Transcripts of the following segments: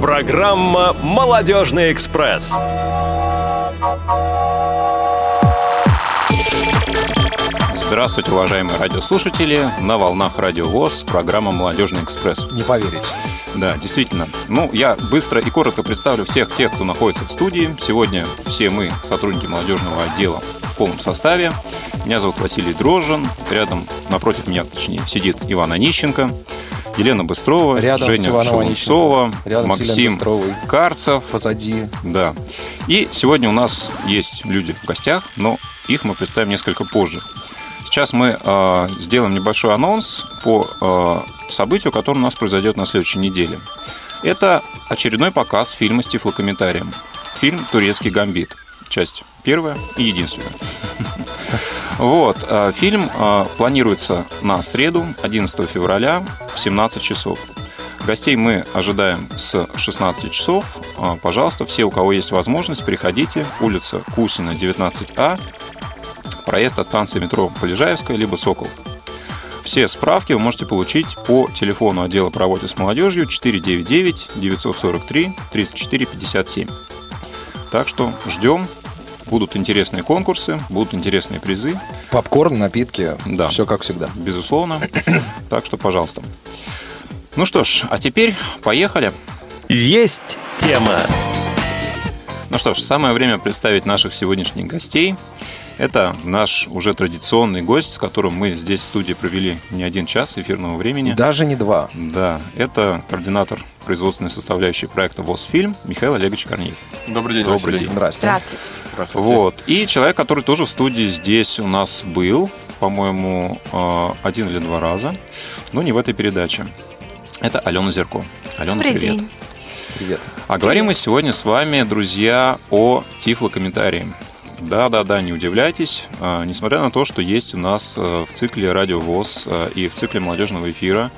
Программа «Молодежный экспресс». Здравствуйте, уважаемые радиослушатели. На волнах Радио ВОЗ, программа «Молодежный экспресс». Не поверите. Да, действительно. Ну, я быстро и коротко представлю всех тех, кто находится в студии. Сегодня все мы, сотрудники молодежного отдела, в полном составе. Меня зовут Василий Дрожжин. Рядом, напротив меня, точнее, сидит Иван Онищенко. Елена Быстрова, Рядом Женя Шелунцова, Рядом Максим. Карцев. Позади. Да. И сегодня у нас есть люди в гостях, но их мы представим несколько позже. Сейчас мы э, сделаем небольшой анонс по э, событию, которое у нас произойдет на следующей неделе. Это очередной показ фильма с тифлокомментарием. Фильм «Турецкий гамбит». Часть первая и единственная. Вот. э, Фильм э, планируется на среду, 11 февраля, в 17 часов. Гостей мы ожидаем с 16 часов. Э, Пожалуйста, все, у кого есть возможность, приходите. Улица Кусина, 19А. Проезд от станции метро Полежаевская, либо Сокол. Все справки вы можете получить по телефону отдела по работе с молодежью 499-943-3457. Так что ждем. Будут интересные конкурсы, будут интересные призы. Попкорн, напитки. Да. Все как всегда. Безусловно. Так что, пожалуйста. Ну что ж, а теперь поехали. Есть тема. Ну что ж, самое время представить наших сегодняшних гостей. Это наш уже традиционный гость, с которым мы здесь в студии провели не один час эфирного времени. Даже не два. Да, это координатор производственной составляющей проекта ВОЗ-фильм Михаил Олегович Корнеев. Добрый день, Добрый Василий. день. Здрасте. Здравствуйте. Здравствуйте. Вот. И человек, который тоже в студии здесь у нас был, по-моему, э, один или два раза, но не в этой передаче. Это Алена Зерко. Алена, Добрый привет. день. Привет. А говорим мы сегодня с вами, друзья, о тифлокомментарии. Да-да-да, не удивляйтесь. А, Несмотря на то, что есть у нас э, в цикле Радио ВОЗ э, и в цикле молодежного эфира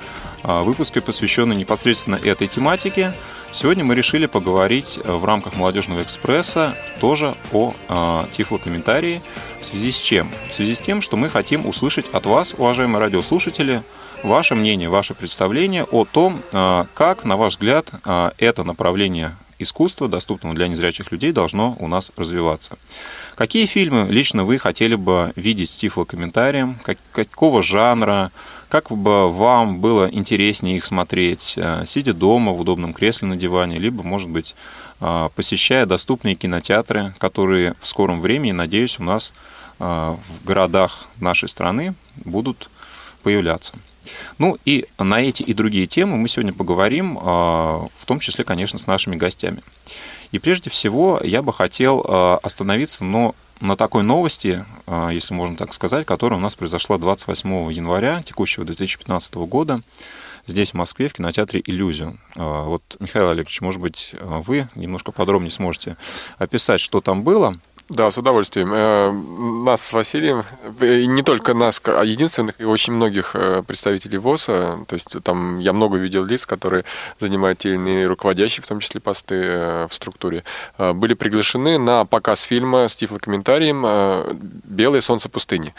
а, выпуски, посвященные непосредственно этой тематике, сегодня мы решили поговорить э, в рамках молодежного экспресса тоже о а, тифлокомментарии. В связи с чем? В связи с тем, что мы хотим услышать от вас, уважаемые радиослушатели, ваше мнение, ваше представление о том, а, как, на ваш взгляд, а, это направление искусства, доступного для незрячих людей, должно у нас развиваться. Какие фильмы лично вы хотели бы видеть с тифлокомментарием? Как, какого жанра? Как бы вам было интереснее их смотреть, э, сидя дома в удобном кресле на диване, либо, может быть, э, посещая доступные кинотеатры, которые в скором времени, надеюсь, у нас э, в городах нашей страны будут появляться. Ну и на эти и другие темы мы сегодня поговорим, э, в том числе, конечно, с нашими гостями. И прежде всего я бы хотел э, остановиться но на такой новости, э, если можно так сказать, которая у нас произошла 28 января текущего 2015 года здесь, в Москве, в кинотеатре «Иллюзию». Вот, Михаил Олегович, может быть, вы немножко подробнее сможете описать, что там было? Да, с удовольствием. Э, Нас с Василием, э, не только нас, а единственных, и очень многих э, представителей ВОЗа, то есть там я много видел лиц, которые занимают те или иные руководящие, в том числе посты в структуре, были приглашены на показ фильма с тифлокомментарием «Белое солнце пустыни».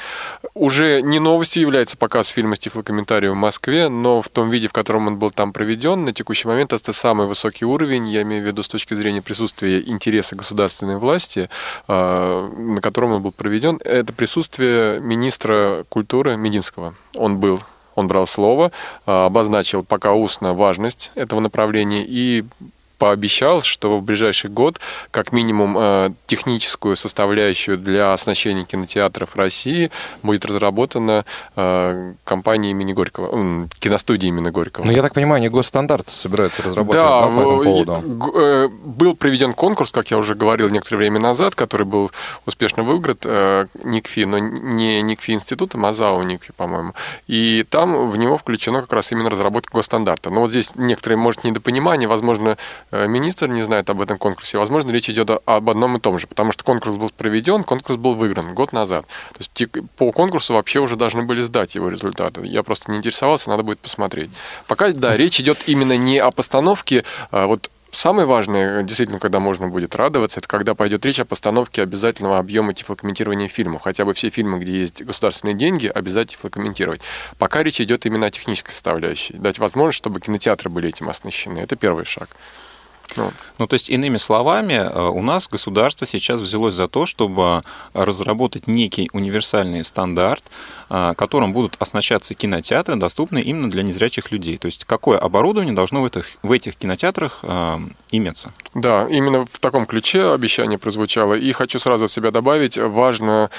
Уже не новостью является показ фильма с тифлокомментарием в Москве, но в том виде, в котором он был там проведен, на текущий момент это самый высокий уровень, я имею в виду с точки зрения присутствия интереса государственной власти, э, на котором он был проведен, это присутствие министра культуры Мединского. Он был он брал слово, э, обозначил пока устно важность этого направления и пообещал, что в ближайший год как минимум э, техническую составляющую для оснащения кинотеатров России будет разработана э, компанией имени Горького, м, киностудией имени Горького. Ну, я так понимаю, они госстандарты собираются разработать Да, да, по этому в- поводу. э, был проведен конкурс, как я уже говорил некоторое время назад, который был успешно выигран э, НИКФИ, но не НИКФИ институтом, а ЗАО НИКФИ, по-моему. И там в него включено как раз именно разработка госстандарта. Но вот здесь некоторые, может, недопонимание, возможно, э, министр не знает об этом конкурсе, возможно, речь идет об одном и том же, потому что конкурс был проведен, конкурс был выигран год назад. То есть по конкурсу вообще уже должны были сдать его результаты. Я просто не интересовался, надо будет посмотреть. Пока, да, речь идет именно не о постановке, а вот самое важное, действительно, когда можно будет радоваться, это когда пойдет речь о постановке обязательного объема тифлокомментирования фильмов. Хотя бы все фильмы, где есть государственные деньги, обязательно тифлокомментировать. Пока речь идет именно о технической составляющей. Дать возможность, чтобы кинотеатры были этим оснащены. Это первый шаг. Ну. ну, то есть, иными словами, э, у нас государство сейчас взялось за то, чтобы разработать некий универсальный стандарт, э, которым будут оснащаться кинотеатры, доступные именно для незрячих людей. То есть, какое оборудование должно в этих, в этих кинотеатрах э, иметься? Да, именно в таком ключе обещание прозвучало. И хочу сразу от себя добавить, важно,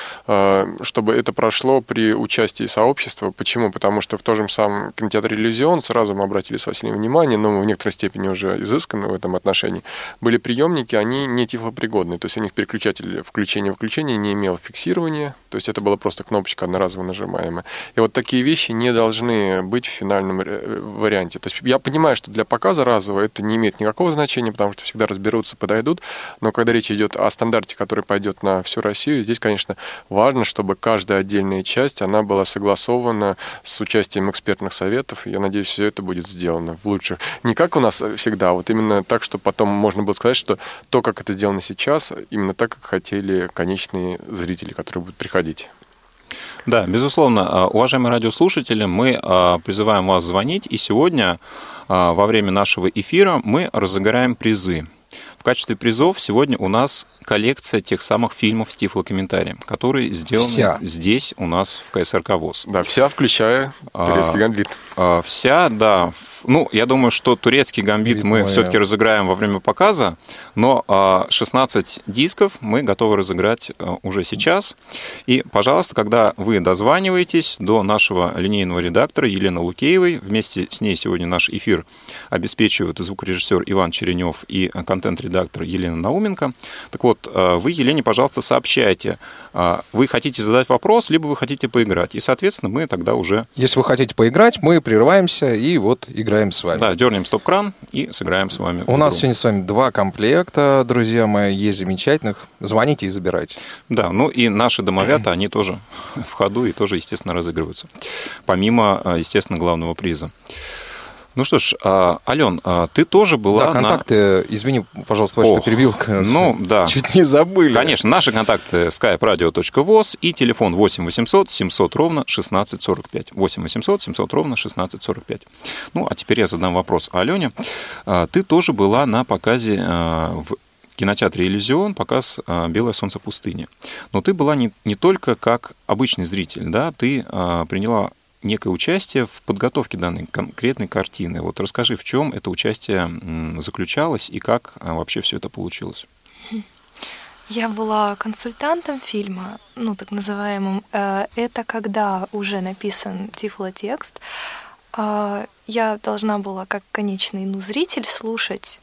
чтобы это прошло при участии сообщества. Почему? Потому что в том же самом кинотеатре «Иллюзион» сразу мы обратили с Василием внимание, но в некоторой степени уже изысканно в этом отношении, были приемники, они не тифлопригодные, то есть у них переключатель включения-выключения не имел фиксирования, то есть это была просто кнопочка одноразово нажимаемая. И вот такие вещи не должны быть в финальном э, варианте. То есть я понимаю, что для показа разового это не имеет никакого значения, потому что всегда разберутся, подойдут, но когда речь идет о стандарте, который пойдет на всю Россию, здесь, конечно, важно, чтобы каждая отдельная часть, она была согласована с участием экспертных советов. Я надеюсь, все это будет сделано в лучших. Не как у нас всегда, а вот именно так, что потом можно было сказать, что то, как это сделано сейчас, именно так, как хотели конечные зрители, которые будут приходить. Да, безусловно. А, уважаемые радиослушатели, мы а, призываем вас звонить, и сегодня а, во время нашего эфира мы разыграем призы. В качестве призов сегодня у нас коллекция тех самых фильмов с тифлокомментарием, которые сделаны вся. здесь у нас в КСРК ВОЗ. Да, вся, включая турецкий гамбит. А, вся, да, ну, я думаю, что турецкий гамбит Видно, мы все-таки разыграем во время показа, но 16 а, дисков мы готовы разыграть а, уже сейчас. И, пожалуйста, когда вы дозваниваетесь до нашего линейного редактора Елены Лукеевой, вместе с ней сегодня наш эфир обеспечивают звукорежиссер Иван Черенев и контент-редактор Елена Науменко. Так вот, а, вы, Елене, пожалуйста, сообщайте, вы хотите задать вопрос, либо вы хотите поиграть. И, соответственно, мы тогда уже... Если вы хотите поиграть, мы прерываемся и вот играем с вами. Да, дернем стоп-кран и сыграем с вами. У нас сегодня с вами два комплекта, друзья мои, есть замечательных. Звоните и забирайте. Да, ну и наши домовята, они тоже в ходу и тоже, естественно, разыгрываются. Помимо, естественно, главного приза. Ну что ж, а, Ален, а, ты тоже была да, контакты, на... извини, пожалуйста, Вася, что перебил. Ну, да. Чуть не забыли. Конечно, наши контакты skype-radio.voz и телефон 8 800 700 ровно 1645. 8 800 700 ровно 1645. Ну, а теперь я задам вопрос Алене. А, ты тоже была на показе в кинотеатре «Иллюзион» показ «Белое солнце пустыни». Но ты была не, не только как обычный зритель, да, ты приняла некое участие в подготовке данной конкретной картины. Вот расскажи, в чем это участие заключалось и как а, вообще все это получилось? Я была консультантом фильма, ну так называемым. Э, это когда уже написан тифлотекст. А, я должна была, как конечный ну, зритель, слушать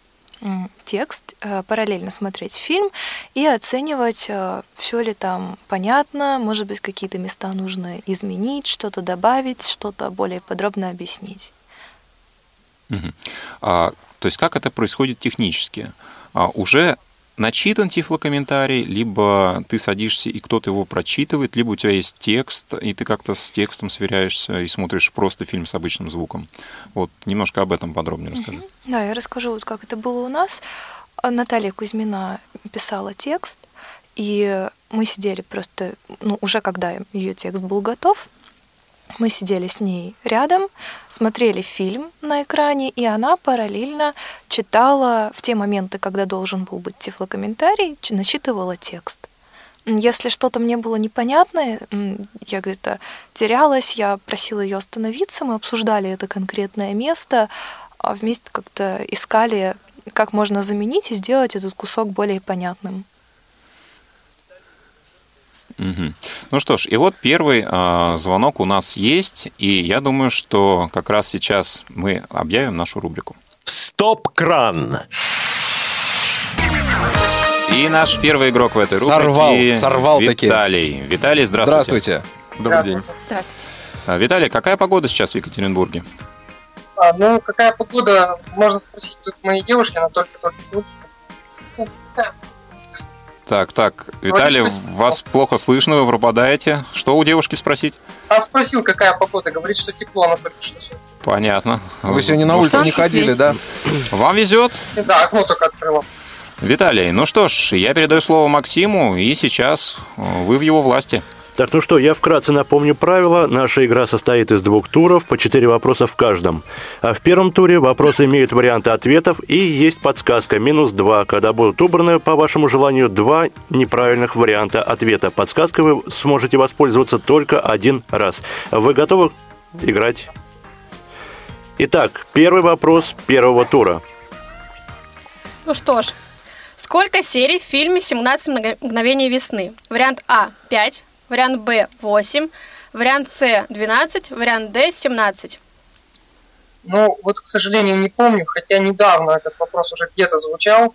текст, э, параллельно смотреть фильм и оценивать, э, все ли там понятно, может быть, какие-то места нужно изменить, что-то добавить, что-то более подробно объяснить. Угу. А, то есть как это происходит технически? А, уже начитан тифлокомментарий, либо ты садишься и кто-то его прочитывает, либо у тебя есть текст, и ты как-то с текстом сверяешься и смотришь просто фильм с обычным звуком. Вот немножко об этом подробнее расскажи. Да, я расскажу, вот как это было у нас. Наталья Кузьмина писала текст, и мы сидели просто, ну, уже когда ее текст был готов, мы сидели с ней рядом, смотрели фильм на экране, и она параллельно читала в те моменты, когда должен был быть тифлокомментарий, начитывала текст. Если что-то мне было непонятно, я где-то терялась, я просила ее остановиться, мы обсуждали это конкретное место, а вместе как-то искали, как можно заменить и сделать этот кусок более понятным. Угу. Ну что ж, и вот первый э, звонок у нас есть, и я думаю, что как раз сейчас мы объявим нашу рубрику. Стоп-кран! И наш первый игрок в этой сорвал, рубрике сорвал Виталий. Таки. Виталий, здравствуйте. Здравствуйте. Добрый день. Здравствуйте. А, Виталий, какая погода сейчас в Екатеринбурге? А, ну, какая погода, можно спросить тут моей девушки, она только-только сегодня. Так, так, Виталий, Говорит, что- вас плохо слышно, вы пропадаете. Что у девушки спросить? А спросил, какая погода. Говорит, что тепло, но только что всё. Понятно. Вы сегодня на улице не ходили, да? Вам везет. Да, окно только открыла. Виталий, ну что ж, я передаю слово Максиму, и сейчас вы в его власти. Так, ну что, я вкратце напомню правила. Наша игра состоит из двух туров, по четыре вопроса в каждом. А в первом туре вопросы имеют варианты ответов и есть подсказка минус два, когда будут убраны, по вашему желанию, два неправильных варианта ответа. Подсказкой вы сможете воспользоваться только один раз. Вы готовы играть? Итак, первый вопрос первого тура. Ну что ж, сколько серий в фильме «17 много- мгновений весны»? Вариант А – 5, вариант Б – 8, вариант С – 12, вариант Д – 17. Ну, вот, к сожалению, не помню, хотя недавно этот вопрос уже где-то звучал.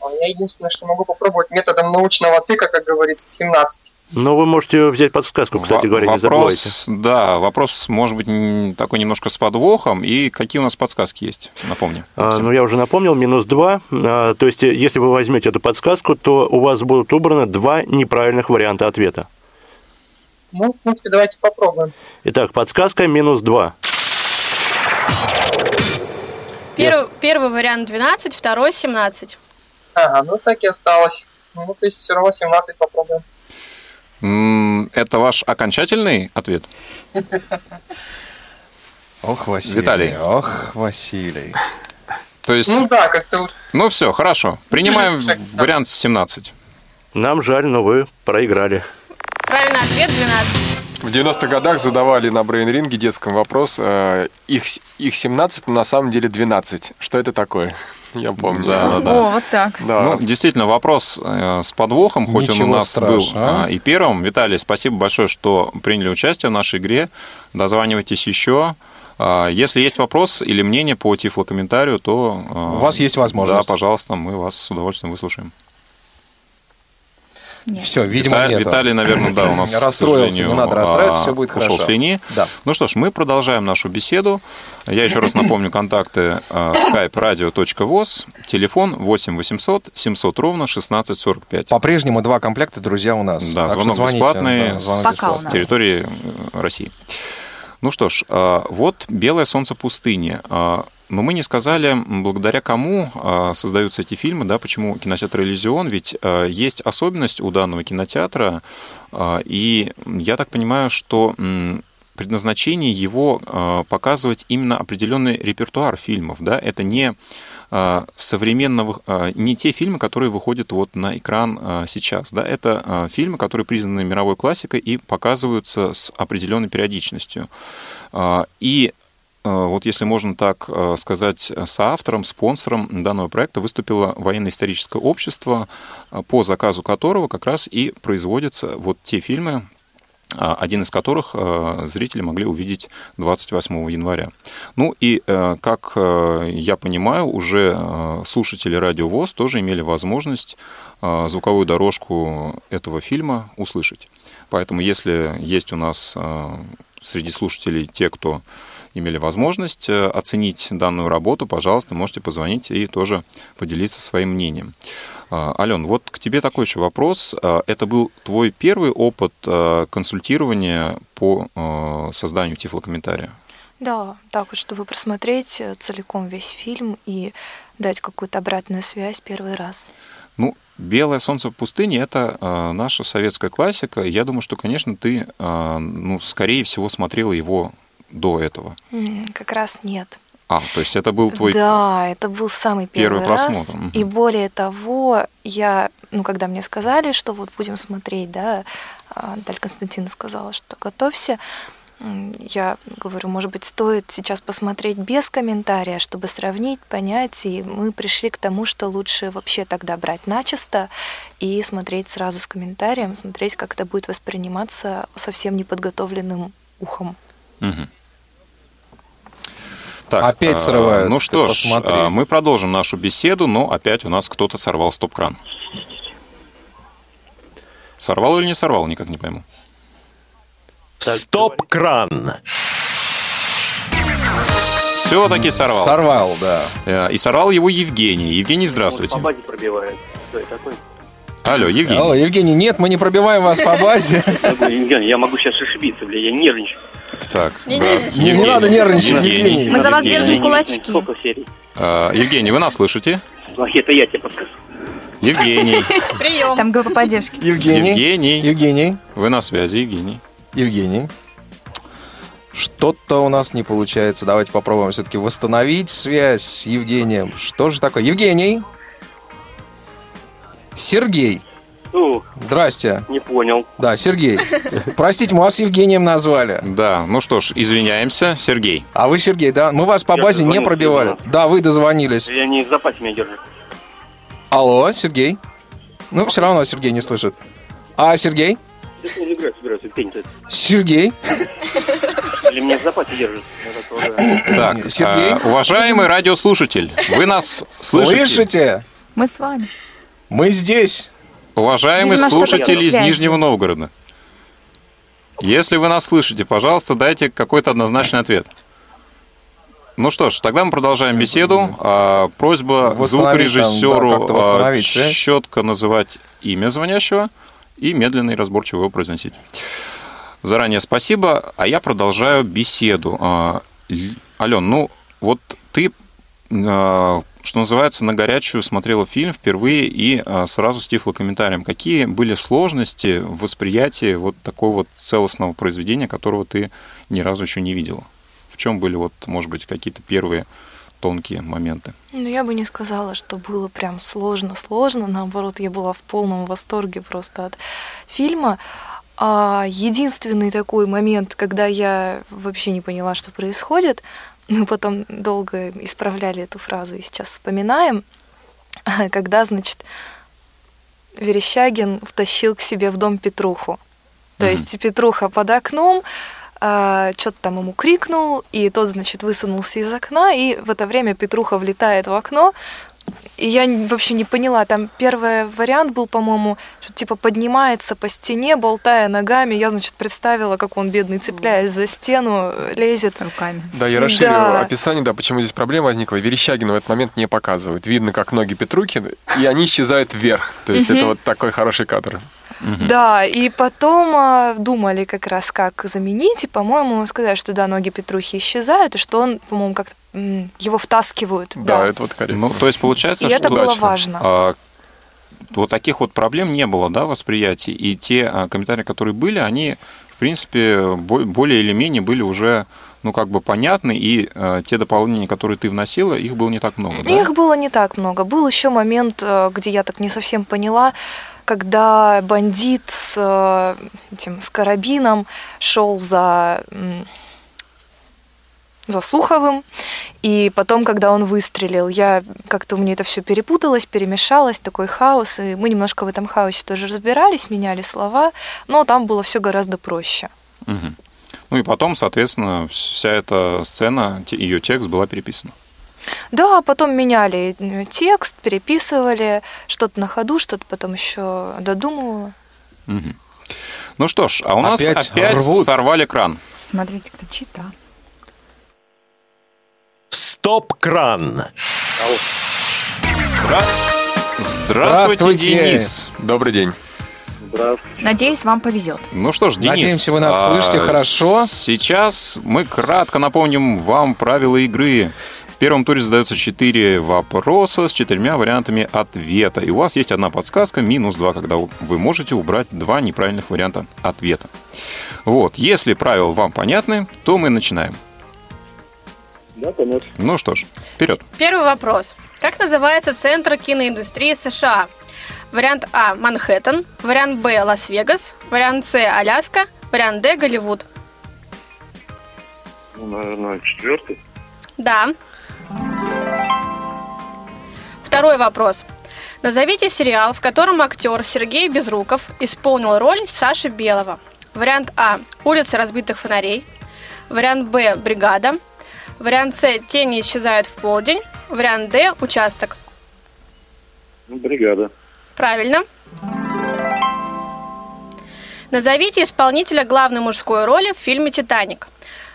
А Я единственное, что могу попробовать методом научного тыка, как говорится, 17. Но вы можете взять подсказку, кстати Во- говоря, не забывайте. вопрос, да, вопрос может быть такой немножко с подвохом. И какие у нас подсказки есть? Напомни. А, ну, я уже напомнил, минус 2. то есть, э, если вы возьмете эту подсказку, то у вас будут убраны два неправильных варианта ответа. Ну, в принципе, давайте попробуем. Итак, подсказка минус 2. Первый, первый вариант 12, второй 17. Ага, ну так и осталось. Ну, то есть все равно 17 попробуем. Это ваш окончательный ответ? Ох, Василий. Виталий. Ох, Василий. То есть, Ну да, как-то вот ну все, хорошо. Принимаем вариант 17. Нам жаль, но вы проиграли. Правильный ответ 12. В 90-х годах задавали на брейн-ринге детском вопрос, э, их, их 17, но на самом деле 12. Что это такое? Я помню. Да, да, да. О, вот так. Да. Ну, действительно, вопрос э, с подвохом, хоть он у Ничего нас страшного. был а, и первым. Виталий, спасибо большое, что приняли участие в нашей игре. Дозванивайтесь еще. А, Если есть вопрос или мнение по тифлокомментарию, то... а, У вас есть возможность. Да, пожалуйста, мы вас с удовольствием выслушаем. Нет. Все, видимо, Вита- нет. Виталий, наверное, да, у нас, Расстроился, не надо расстраиваться, а, все будет ушел хорошо. с линии. Да. Ну что ж, мы продолжаем нашу беседу. Я еще раз напомню контакты э, skype radio.voz, телефон 8 800 700 ровно 1645. По-прежнему два комплекта, друзья, у нас. Да, Так звонок звоните. бесплатный Да, звонок Пока с у бесплатный. нас. территории э, России. Ну что ж, э, вот «Белое солнце пустыни». Но мы не сказали, благодаря кому э, создаются эти фильмы, да, почему кинотеатр «Иллюзион», ведь э, есть особенность у данного кинотеатра, э, и я так понимаю, что предназначение его показывать именно определенный репертуар фильмов, да, это не современного, не те фильмы, которые выходят вот на экран сейчас, да, это фильмы, которые признаны мировой классикой и показываются с определенной периодичностью. И вот если можно так э, сказать, соавтором, спонсором данного проекта выступило военно-историческое общество, э, по заказу которого как раз и производятся вот те фильмы, а, один из которых зрители могли увидеть 28 января. Ну и, э, как э, я понимаю, уже э, слушатели Радио ВОЗ тоже имели возможность звуковую дорожку этого фильма услышать. Поэтому, если есть у нас среди слушателей те, кто имели возможность э, оценить данную работу, пожалуйста, можете позвонить и тоже поделиться своим мнением. А, Ален, вот к тебе такой еще вопрос. А, Это был твой первый опыт а, консультирования по а, созданию тифлокомментария? Да, так вот, чтобы просмотреть э, целиком весь фильм и дать какую-то обратную связь первый раз. Ну, «Белое солнце в пустыне» — это наша советская классика. Я думаю, что, конечно, ты, ну, скорее всего, смотрела его до этого. Как раз нет. А, то есть это был твой... Да, это был самый первый первый, раз. просмотр, мгм. И более того, я, ну, когда мне сказали, что вот будем смотреть, да, а, Наталья Константиновна сказала, что готовься, я говорю, может быть, стоит сейчас посмотреть без комментария, чтобы сравнить, понять, и мы пришли к тому, что лучше вообще тогда брать начисто и смотреть сразу с комментарием, смотреть, как это будет восприниматься совсем неподготовленным ухом. Мгм. Так, Опять а, срывают, Ну что ж, посмотри. а, мы продолжим нашу беседу, но опять у нас кто-то сорвал стоп-кран. Сорвал или не сорвал, никак не пойму. Стоп-кран. Все-таки сорвал. Сорвал, да. Э, И сорвал его Евгений. Евгений, здравствуйте. По базе пробивает. Кто это такой? Алло, Евгений. Алло, Евгений, нет, мы не пробиваем вас по базе. Евгений, я могу сейчас ошибиться, бля, я нервничаю. Так. Не да. нервничай. Не, не надо нервничать, Евгений. Мы за вас Евгений, держим кулачки. Сколько серий? А, Евгений, вы нас слышите? Это я тебе подскажу. Евгений. Прием. Там группа поддержки. Евгений. Евгений. Евгений. Вы на связи, Евгений. Евгений. Что-то у нас не получается. Давайте попробуем все-таки восстановить связь с Евгением. Что же такое? Евгений. Сергей. Ну, Здрасте. не понял. Да, Сергей. Простите, мы вас Евгением назвали. Да, ну что ж, извиняемся, Сергей. А вы Сергей, да? Мы вас по Я базе не пробивали. Да, вы дозвонились. Я не в запасе меня держит. Алло, Сергей. Ну, все равно Сергей не слышит. А, Сергей? Сергей? Или меня в запасе держит. Так, Сергей? а, уважаемый радиослушатель, вы нас слышите? Слышите? Мы с вами. Мы здесь. Уважаемый Видимо, слушатель из. Нижнего Новгорода, если вы нас слышите, пожалуйста, дайте какой-то однозначный ответ. Ну что ж, тогда мы продолжаем беседу. А, просьба Восстановить там, звукорежиссеру да, связь. четко называть имя звонящего и медленно и разборчиво его произносить. Заранее спасибо, а я продолжаю беседу. А, Ален, ну вот ты, а, что называется, на горячую смотрела фильм впервые и а, сразу с тифлокомментарием. Какие были сложности в восприятии вот такого вот целостного произведения, которого ты ни разу еще не видела? В чем были вот, может быть, какие-то первые тонкие моменты? Ну, я бы не сказала, что было прям сложно-сложно. Наоборот, я была в полном восторге просто от фильма. А единственный такой момент, когда я вообще не поняла, что происходит, мы потом долго исправляли эту фразу и сейчас вспоминаем, когда, значит, Верещагин втащил к себе в дом Петруху. То Мгм. есть Петруха под окном, что-то там ему крикнул, и тот, значит, высунулся из окна, и в это время Петруха влетает в окно, и я вообще не поняла, там первый вариант был, по-моему, что типа поднимается по стене, болтая ногами, я, значит, представила, как он, бедный, цепляясь за стену, лезет. руками. Да, я расширю Да. описание, да, почему здесь проблема возникла. Верещагина в этот момент не показывают. Видно, как ноги Петрухи, и они исчезают вверх. То есть это вот такой хороший кадр. Да, и потом а, думали как раз, как заменить, и, по-моему, сказали, что да, ноги Петрухи исчезают, и что он, по-моему, как его втаскивают. Да, это вот корректно. Ну, то есть получается, И что это было удачно. важно. а, вот таких вот проблем не было, да, восприятий. И те а, комментарии, которые были, они, в принципе, бо- более или менее были уже, ну, как бы понятны, и а, те дополнения, которые ты вносила, их было не так много, да? Их было не так много. Был еще момент, э, где я так не совсем поняла, когда бандит с э, этим с карабином шел за за Суховым, и потом, когда он выстрелил, я как-то у меня это все перепуталось, перемешалось, такой хаос, и мы немножко в этом хаосе тоже разбирались, меняли слова, но там было все гораздо проще. Мгм. Ну и потом, соответственно, вся эта сцена, ее текст была переписана. Да, потом меняли э, текст, переписывали, что-то на ходу, что-то потом еще додумывала. Мгм. Ну что ж, а у нас Опять опять, рвут. сорвали кран. Смотрите, кто чита. Стоп-кран. Здравствуйте, Здравствуйте. Денис. Добрый день. Надеюсь, вам повезет. Ну что ж, Денис. Надеемся, вы нас а, слышите хорошо. Сейчас мы кратко напомним вам правила игры. В первом туре задается 4 вопроса с четырьмя вариантами ответа. И у вас есть одна подсказка, минус 2, когда вы можете убрать два неправильных варианта ответа. Вот, если правила вам понятны, то мы начинаем. Да, понятно. Ну что ж, вперед. Первый вопрос. Как называется центр киноиндустрии США? Вариант А – Манхэттен, вариант Б – Лас-Вегас, вариант С – Аляска, вариант Д – Голливуд. Ну, наверное, четвертый. Да. Второй вопрос. Назовите сериал, в котором актер Сергей Безруков исполнил роль Саши Белого. Вариант А – «Улицы разбитых фонарей». Вариант Б – «Бригада». Вариант С – «Тени исчезают в полдень». Вариант Д – «Участок». Ну, бригада. Правильно. Назовите исполнителя главной мужской роли в фильме «Титаник».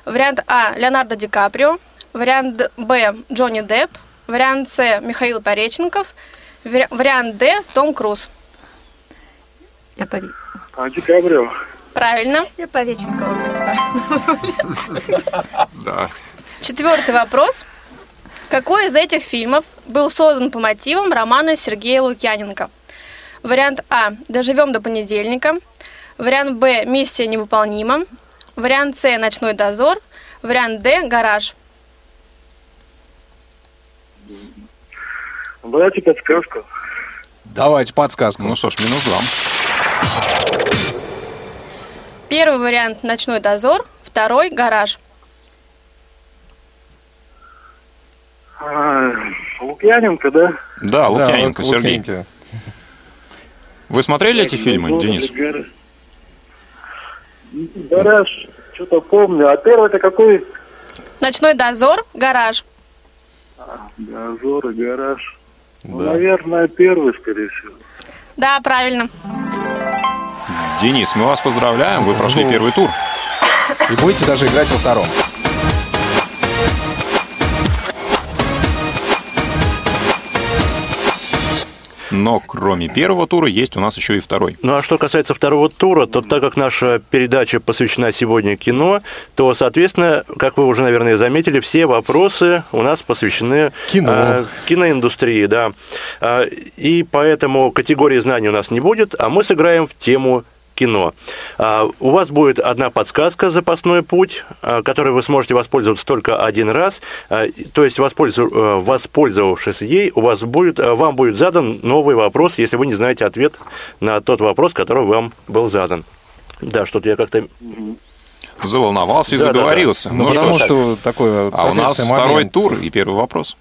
Вариант А – Леонардо Ди Каприо. Вариант Б – Джонни Депп. Вариант С – Михаил Пореченков. Вари- Вариант Д – Том Круз. Я по, А, Декабрю. Правильно. я по Реченкову представила. Да. Четвертый вопрос. Какой из этих фильмов был создан по мотивам романа Сергея Лукьяненко? Вариант А. Доживем до понедельника. Вариант Б. Миссия невыполнима. Вариант С. Ночной дозор. Вариант Д. Гараж. Давайте подсказку. Давайте подсказку. Ну что ж, минус два. Первый вариант Ночной дозор. Второй Гараж. А, Лукьяненко, да? Да, Лукьяненко, Лук- Сергей. Лукьяненко. Вы смотрели эти фильмы, Ну, Денис? Гараж. Что-то помню. А первый это какой? Ночной дозор. Гараж. Дозор и гараж. Ну, Да. наверное, первый, скорее всего. Да, правильно. Денис, мы вас поздравляем, вы прошли первый тур. И будете даже играть во втором. Но кроме первого тура есть у нас еще и второй. Ну а что касается второго тура, то так как наша передача посвящена сегодня кино, то, соответственно, как вы уже, наверное, заметили, все вопросы у нас посвящены Кино. э, киноиндустрии, да. А, И поэтому категории знаний у нас не будет, а мы сыграем в тему кино. А, У вас будет одна подсказка «Запасной путь», а, которой вы сможете воспользоваться только один раз. А, То есть, воспользу- э, воспользовавшись ей, у вас будет, э, вам будет задан новый вопрос, если вы не знаете ответ на тот вопрос, который вам был задан. Да, что-то я как-то... Заволновался и Да, да, да. заговорился. Ну, Ну что потому что такой вот а у нас ответственный второй момент. тур и первый вопрос.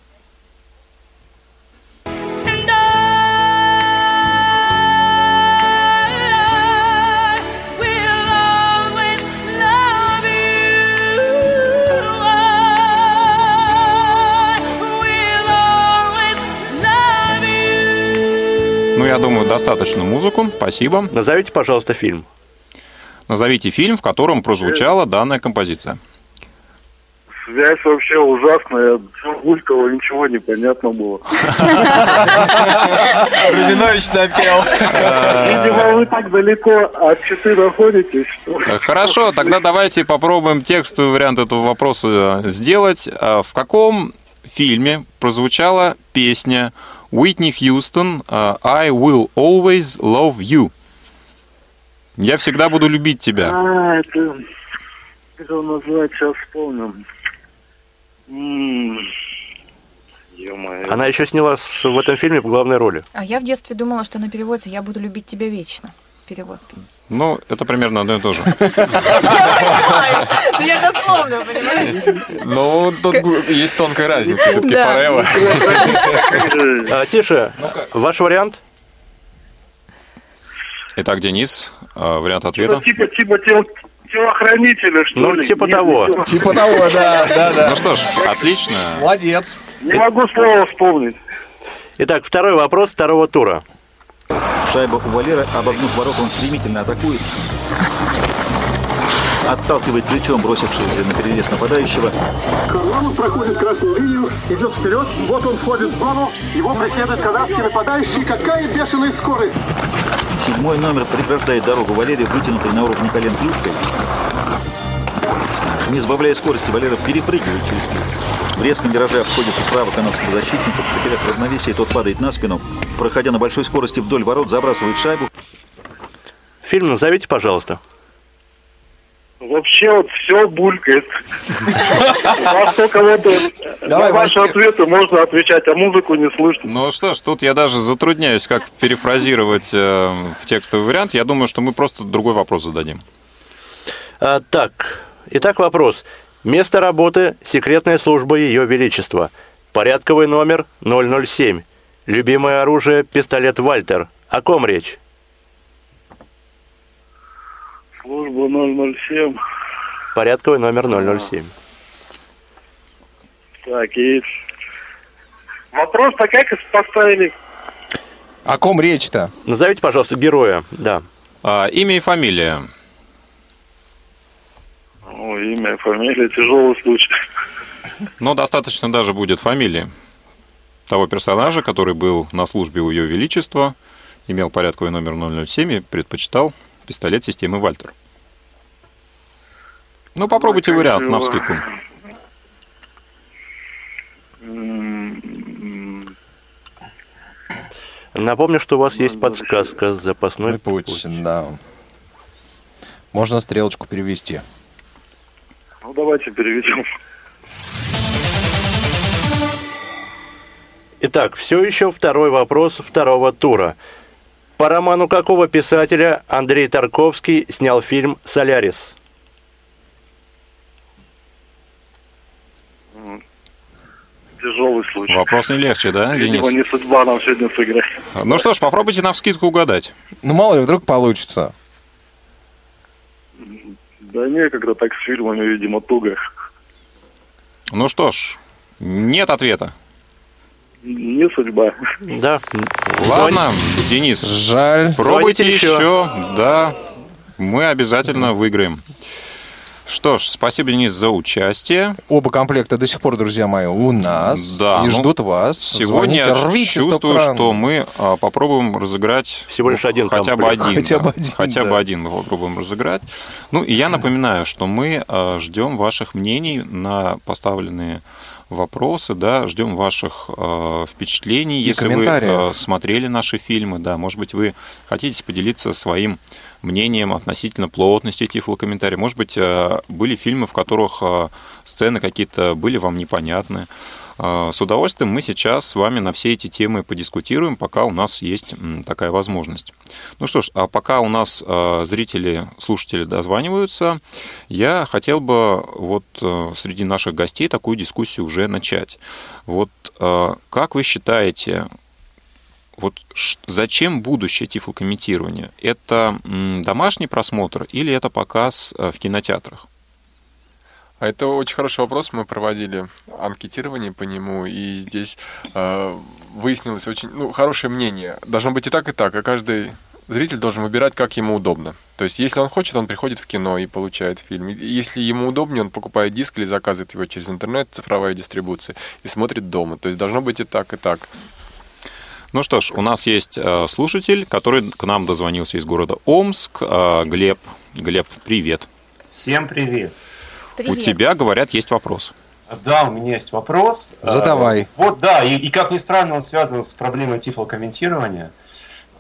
Достаточно музыку. Спасибо. Назовите, пожалуйста, фильм. Назовите фильм, в котором прозвучала данная композиция. Связь вообще ужасная. Все булькало, ничего не понятно было. Рубинович напел. Видимо, вы так далеко от читы находитесь, что... Э, Хорошо, тогда давайте попробуем текстовый вариант этого вопроса э, сделать. А В каком фильме прозвучала песня Уитни Хьюстон э, «I will always love you»? Я всегда буду любить тебя. А, это... Как назвать, сейчас. Она еще снялась в этом фильме в главной роли. А я в детстве думала, что она переводится «Я буду любить тебя вечно». Перевод. Ну, это примерно одно и то же. Ну, я дословно, понимаешь? Ну, тут есть тонкая разница. Все-таки же- А, Тише, ваш вариант? Итак, Денис, э, вариант Ну, ответа. типа, типа тел- телохранителя, что Ну, ли? типа Нет, того. не Типа того, да, да, да. Ну что ж, отлично. Молодец. Не могу слова вспомнить. Итак, второй вопрос второго тура. Шайба у Валера, обогнув ворота, он стремительно атакует. Отталкивает плечом бросившегося на перерез нападающего. Харламов проходит красную линию, идет вперед, вот он входит в зону, его преследует канадский нападающий, какая бешеная скорость! Седьмой номер преграждает дорогу Валерия, вытянутой на уровне колен клюшкой. Не сбавляя скорости, Валера перепрыгивает через клюшку. В резком вираже обходит справа канадского защитника, потеряв равновесие, тот падает на спину. Проходя на большой скорости вдоль ворот, забрасывает шайбу. Фильм назовите, пожалуйста. Вообще вот все булькает. Давай, на ваши ответы можно отвечать, а музыку не слышно. Ну что ж, тут я даже затрудняюсь, как перефразировать э, в текстовый вариант. Я думаю, что мы просто другой вопрос зададим. А, так, итак, вопрос. Место работы – секретная служба Ее Величества. Порядковый номер 007. Любимое оружие – пистолет Вальтер. О ком речь? Служба 007. Порядковый номер 007. Так, и... Вопрос-то как поставили? О ком речь-то? Назовите, пожалуйста, героя. Да. А, имя и фамилия. О, имя, фамилия, тяжелый случай. Но достаточно даже будет фамилии того персонажа, который был на службе у Ее Величества имел порядковый номер 007 и предпочитал пистолет системы Вальтер. Ну, попробуйте как вариант его. на вскидку. Напомню, что у вас есть подсказка запасной Путь, да. Можно стрелочку перевести. Ну, давайте переведем. Итак, все еще второй вопрос второго тура. По роману какого писателя Андрей Тарковский снял фильм «Солярис»? Тяжелый случай. Вопрос не легче, да, Видимо, Денис? не судьба нам сегодня сыграть. Ну что ж, попробуйте на вскидку угадать. Ну, мало ли, вдруг получится. Да не, когда так с фильмами, видимо, туго. Ну что ж, нет ответа. Не судьба. Да. Ладно, Денис, Жаль. пробуйте еще. еще. Да, мы обязательно выиграем. Что ж, спасибо, Денис, за участие. Оба комплекта до сих пор, друзья мои, у нас. Да, и ну, ждут вас. Сегодня Звоните, я рвите чувствую, что мы а, попробуем разыграть Всего лишь один хотя бы комплект. один. Хотя да. бы один, Хотя да. бы один мы попробуем разыграть. Ну и я напоминаю, что мы а, ждем ваших мнений на поставленные вопросы, да, ждем ваших а, впечатлений, И если вы а, смотрели наши фильмы, да, может быть, вы хотите поделиться своим мнением относительно плотности тифлокомментария. Может быть, а, были фильмы, в которых а, сцены какие-то были вам непонятны. А, С удовольствием мы сейчас с вами на все эти темы подискутируем, пока у нас есть такая возможность. Ну что ж, а пока у нас а, зрители, слушатели дозваниваются, я хотел бы вот э, среди наших гостей такую дискуссию уже начать. Вот э, как вы считаете, вот зачем будущее тифлокомментирования? Это домашний просмотр или это показ э, в кинотеатрах? А это очень хороший вопрос. Мы проводили анкетирование по нему, и здесь э, выяснилось очень ну, хорошее мнение. Должно быть и так, и так, а каждый зритель должен выбирать, как ему удобно. То есть, если он хочет, он приходит в кино и получает фильм. Если ему удобнее, он покупает диск или заказывает его через интернет, цифровая дистрибуция, и смотрит дома. То есть, должно быть и так, и так. Ну что ж, у нас есть э, слушатель, который к нам дозвонился из города Омск. Э, Глеб. Глеб, привет. Всем привет. У тебя, говорят, есть вопрос. Да, у меня есть вопрос. Задавай. Э, Вот, да, и, и как ни странно, он связан с проблемой тифлокомментирования.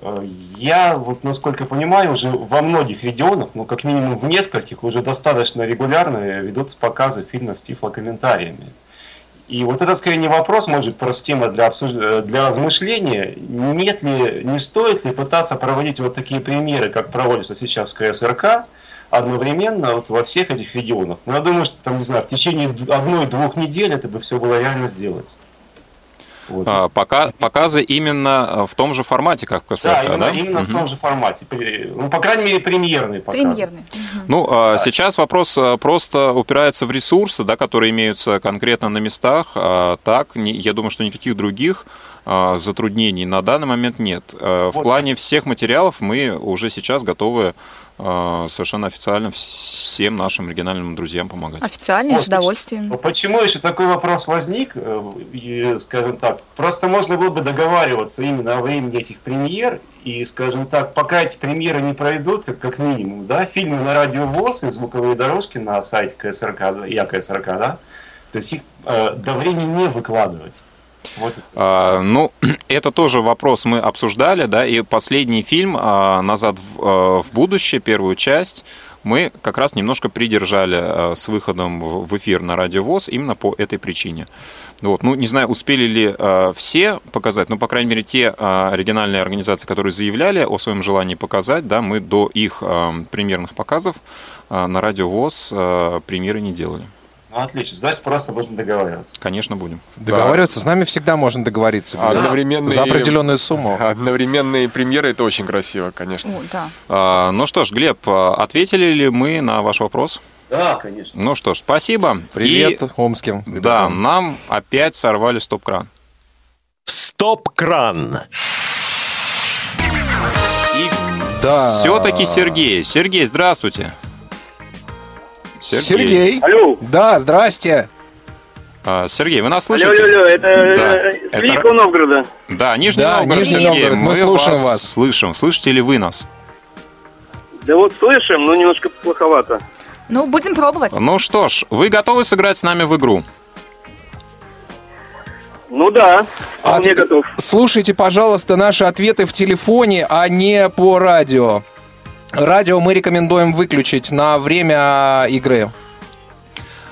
Э, Я, вот насколько понимаю, уже во многих регионах, ну как минимум в нескольких, уже достаточно регулярно ведутся показы фильмов тифлокомментариями. И вот это скорее не вопрос, может быть, просто тема для, обсуж- э, для размышления. Нет ли, не стоит ли пытаться проводить вот такие примеры, как проводятся сейчас в КСРК, одновременно вот во всех этих регионах. Но я думаю, что там, не знаю, в течение одной-двух недель это бы все было реально сделать. Вот. А, пока, показы именно э, в том же формате, как в КСРК, да, да? именно, именно в том же формате. Ну, по крайней мере, премьерный показ. Премьерный. Ну, а, сейчас вопрос а, просто упирается в ресурсы, да, которые имеются конкретно на местах. А, Так, я думаю, что никаких других затруднений на данный момент нет. А, В Вот. плане всех материалов мы уже сейчас готовы совершенно официально всем нашим региональным друзьям помогать. Официально, с удовольствием. Ну, Почему еще такой вопрос возник? Э, и, скажем так, просто можно было бы договариваться именно о времени этих премьер, и, скажем так, пока эти премьеры не пройдут, как, как минимум, да, фильмы на радио ВОЗ и звуковые дорожки на сайте КСРК, да, я КСРК, да, то есть их э, до времени не выкладывать. А, Ну, это тоже вопрос мы обсуждали, да, и последний фильм а, «Назад в, а, в будущее», первую часть, мы как раз немножко придержали с выходом в эфир на Радио ВОЗ именно по этой причине. Вот. Ну, не знаю, успели ли все показать, но, по крайней мере, те региональные организации, которые заявляли о своем желании показать, да, мы до их премьерных показов на Радио ВОЗ премьеры не делали. Ну, отлично, значит, просто можно договариваться. Конечно, будем. Договариваться с нами всегда можно договориться. Одновременные- За определенную сумму. Одновременные премьеры это очень красиво, конечно. О, да. А, Ну что ж, Глеб, а, ответили ли мы на ваш вопрос? Да, конечно. Ну что ж, спасибо. Привет И, омским. да, ребятам. нам опять сорвали стоп-кран. Стоп-кран. И Да. все-таки Сергей. Сергей, здравствуйте. Сергей. Алло, Да, здрасте. А, Сергей, вы нас Алло, слышите? алло, алло, это Да, э, это- Великого Новгорода. Да, Нижний Да, Новгород, Нижний Сергей, Новгород, мы слушаем вас. Слышим. Слышите ли вы нас? Да вот слышим, но немножко плоховато. Ну, будем пробовать. Ну что ж, вы готовы сыграть с нами в игру? Ну да, От- вполне готов. Слушайте, пожалуйста, наши ответы в телефоне, а не по радио. Радио мы рекомендуем выключить на время игры.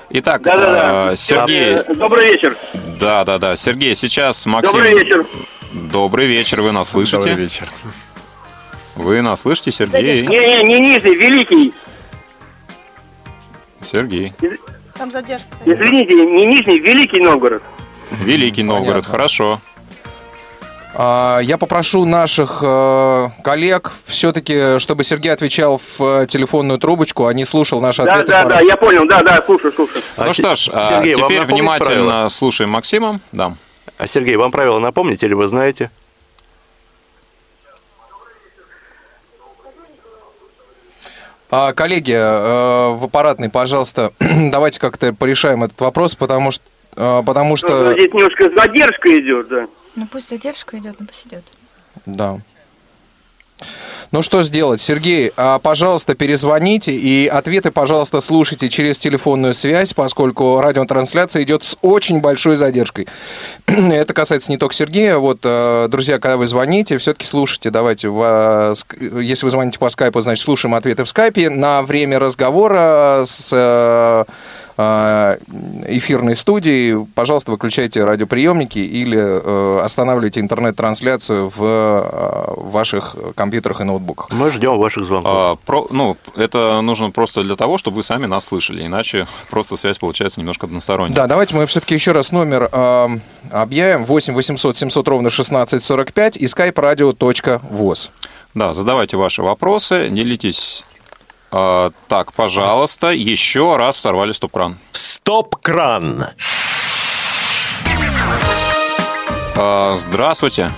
Итак, Да-да-да. э, Сергей, Э, Добрый вечер. да, да, да, Сергей, сейчас Максим. Добрый вечер. Добрый вечер, вы нас слышите? Добрый вечер. Вы нас слышите, Сергей? Не-не, не Нижний, Великий. Сергей. Там задержка. Извините, не Нижний, Великий Новгород. Великий Новгород, Понятно. хорошо. А, Я попрошу наших э, коллег все-таки, чтобы Сергей отвечал в э, телефонную трубочку, а не слушал наши Да, ответы. да, да, радио. я понял, да, да, слушаю, слушаю. Ну А, что ж, а, Сергей, теперь напомнить внимательно правила? слушаем Максима. Да. А, Сергей, вам правила напомните или вы знаете? А, коллеги, э, в аппаратной, пожалуйста, давайте как-то порешаем этот вопрос, потому что, потому Ну, что, Здесь немножко задержка идет, да. Ну, пусть задержка идет, но пусть идет. да. Ну что сделать, Сергей, а, пожалуйста, перезвоните и ответы, пожалуйста, слушайте через телефонную связь, поскольку радиотрансляция идет с очень большой задержкой. Это касается не только Сергея. Вот, э, друзья, когда вы звоните, все-таки слушайте. Давайте, ск- если вы звоните по скайпу, значит, слушаем ответы в скайпе. На время разговора с эфирной студии, пожалуйста, выключайте радиоприемники или э, останавливайте интернет-трансляцию в э, ваших компьютерах и ноутбуках. Мы ждем ваших звонков. А, про, ну, это нужно просто для того, чтобы вы сами нас слышали, иначе просто связь получается немножко односторонняя. Да, давайте мы все-таки еще раз номер э, объявим. 8 800 700 ровно 1645 и skype-radio.voz. Да, задавайте ваши вопросы, делитесь. А, так, пожалуйста, еще раз сорвали стоп-кран. Стоп-кран. А, здравствуйте.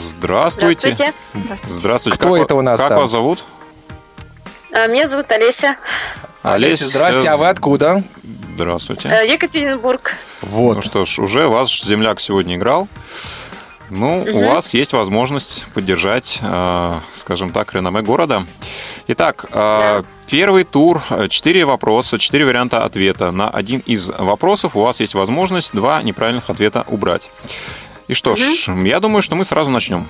Здравствуйте. Здравствуйте. Здравствуйте. Кто Как это у нас Как там? вас зовут? А, Меня зовут Олеся. Олеся, здрасте, а вы откуда? Здравствуйте. Э, Екатеринбург. Вот. Ну что ж, уже ваш земляк сегодня играл. Ну, у Мгм. вас есть возможность поддержать, э, скажем так, реноме города. Итак, э, первый тур, четыре вопроса, четыре варианта ответа. На один из вопросов у вас есть возможность два неправильных ответа убрать. И что ж, я думаю, что мы сразу начнем.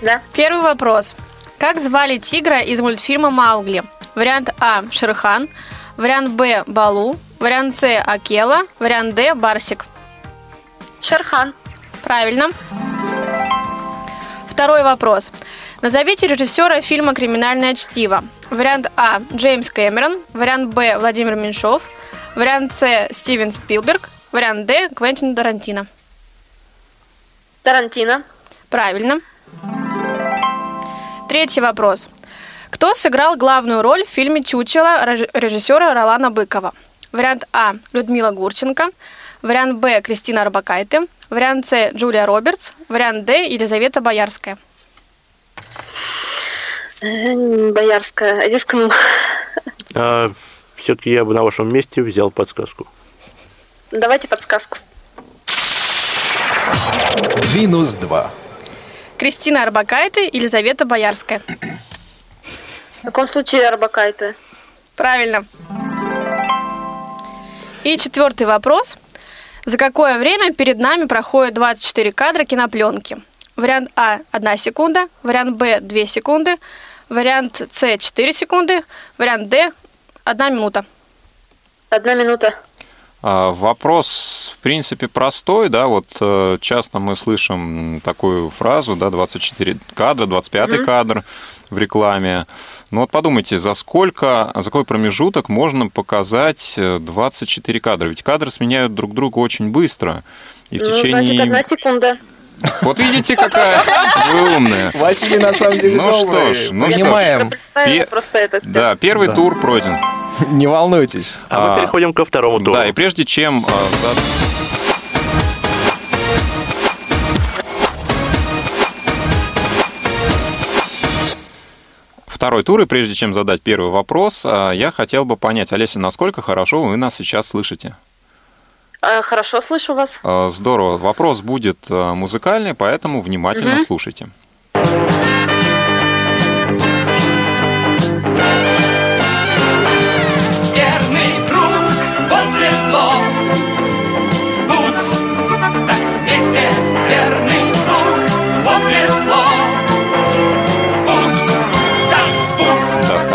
Да. Первый вопрос. Как звали тигра из мультфильма «Маугли»? Вариант А – Шерхан, вариант Б – Балу, вариант С – Акела, вариант Д – Барсик. Шерхан. Правильно. Второй вопрос. Назовите режиссера фильма «Криминальное чтиво». Вариант А – Джеймс Кэмерон, вариант Б – Владимир Меньшов, вариант С – Стивен Спилберг, вариант Д – Квентин Тарантино. Тарантино. Правильно. Третий вопрос. Кто сыграл главную роль в фильме «Чучело» реж- режиссера Ролана Быкова? Вариант А – Людмила Гурченко. Вариант Б – Кристина Арбакайте. Вариант С – Джулия Робертс. Вариант Д – Елизавета Боярская. Э, Боярская. Дискнул. все-таки я бы на вашем месте взял подсказку. Давайте подсказку. Минус два. Кристина Арбакайте, Елизавета Боярская. В каком случае Арбакайте? Правильно. И четвертый вопрос. За какое время перед нами проходит 24 кадра кинопленки? Вариант А – 1 секунда, вариант Б – 2 секунды, вариант С – 4 секунды, вариант Д – 1 минута. Одна минута. А, Вопрос, в принципе, простой, да, вот э, часто мы слышим такую фразу, да, 24 кадра, 25 Мгм. кадр в рекламе. Ну вот подумайте, за сколько, за какой промежуток можно показать э, 24 кадра? Ведь кадры сменяют друг друга очень быстро. И в Ну, течение... значит, одна секунда. Вот видите, какая вы умная. Василий на самом деле Ну что ж, ну что ж. Понимаем. Это все. Да, первый Да. тур пройден. Не волнуйтесь. А мы переходим ко второму туру. Да, и прежде чем Второй тур, и прежде чем задать первый вопрос, а, я хотел бы понять, Олеся, насколько хорошо вы нас сейчас слышите? А, Хорошо, слышу вас. Э, Здорово. Вопрос будет э, музыкальный, поэтому внимательно Мгм. слушайте.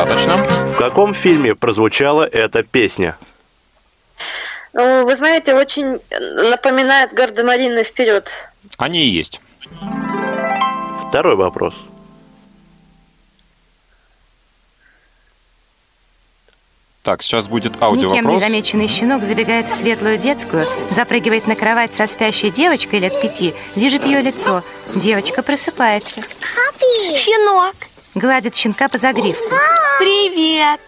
Достаточно. В каком фильме прозвучала эта песня? Ну, вы знаете, очень напоминает гардемарины вперед. Они и есть. Второй вопрос. Так, сейчас будет Никем не замеченный щенок забегает в светлую детскую, запрыгивает на кровать со спящей девочкой лет пяти, лижет ее лицо. Девочка просыпается. Щенок. Гладит щенка по загривку. Привет.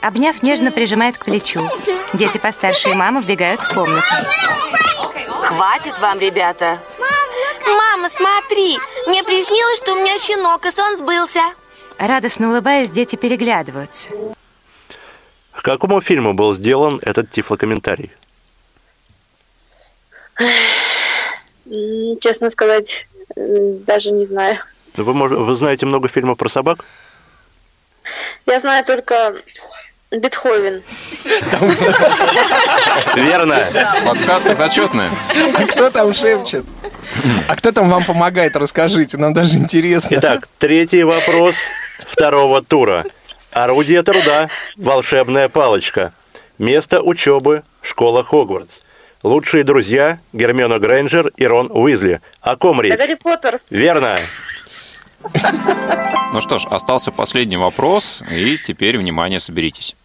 Обняв, нежно прижимает к плечу. Дети постарше и мама вбегают в комнату. Хватит вам, ребята. Мама, смотри, мне приснилось, что у меня щенок, и сон сбылся. Радостно улыбаясь, дети переглядываются. К какому фильму был сделан этот тифлокомментарий? Честно сказать, даже не знаю. Ну, Вы, мож- вы знаете много фильмов про собак? Я знаю только Бетховен. Верно. Подсказка зачетная. А кто там шепчет? А кто там вам помогает? Расскажите, нам даже интересно. Итак, третий вопрос второго тура. Орудие труда – волшебная палочка. Место учебы – школа Хогвартс. Лучшие друзья – Гермиона Грейнджер и Рон Уизли. О ком речь? Гарри Поттер. Верно. Ну что ж, остался последний вопрос, и теперь, внимание, соберитесь.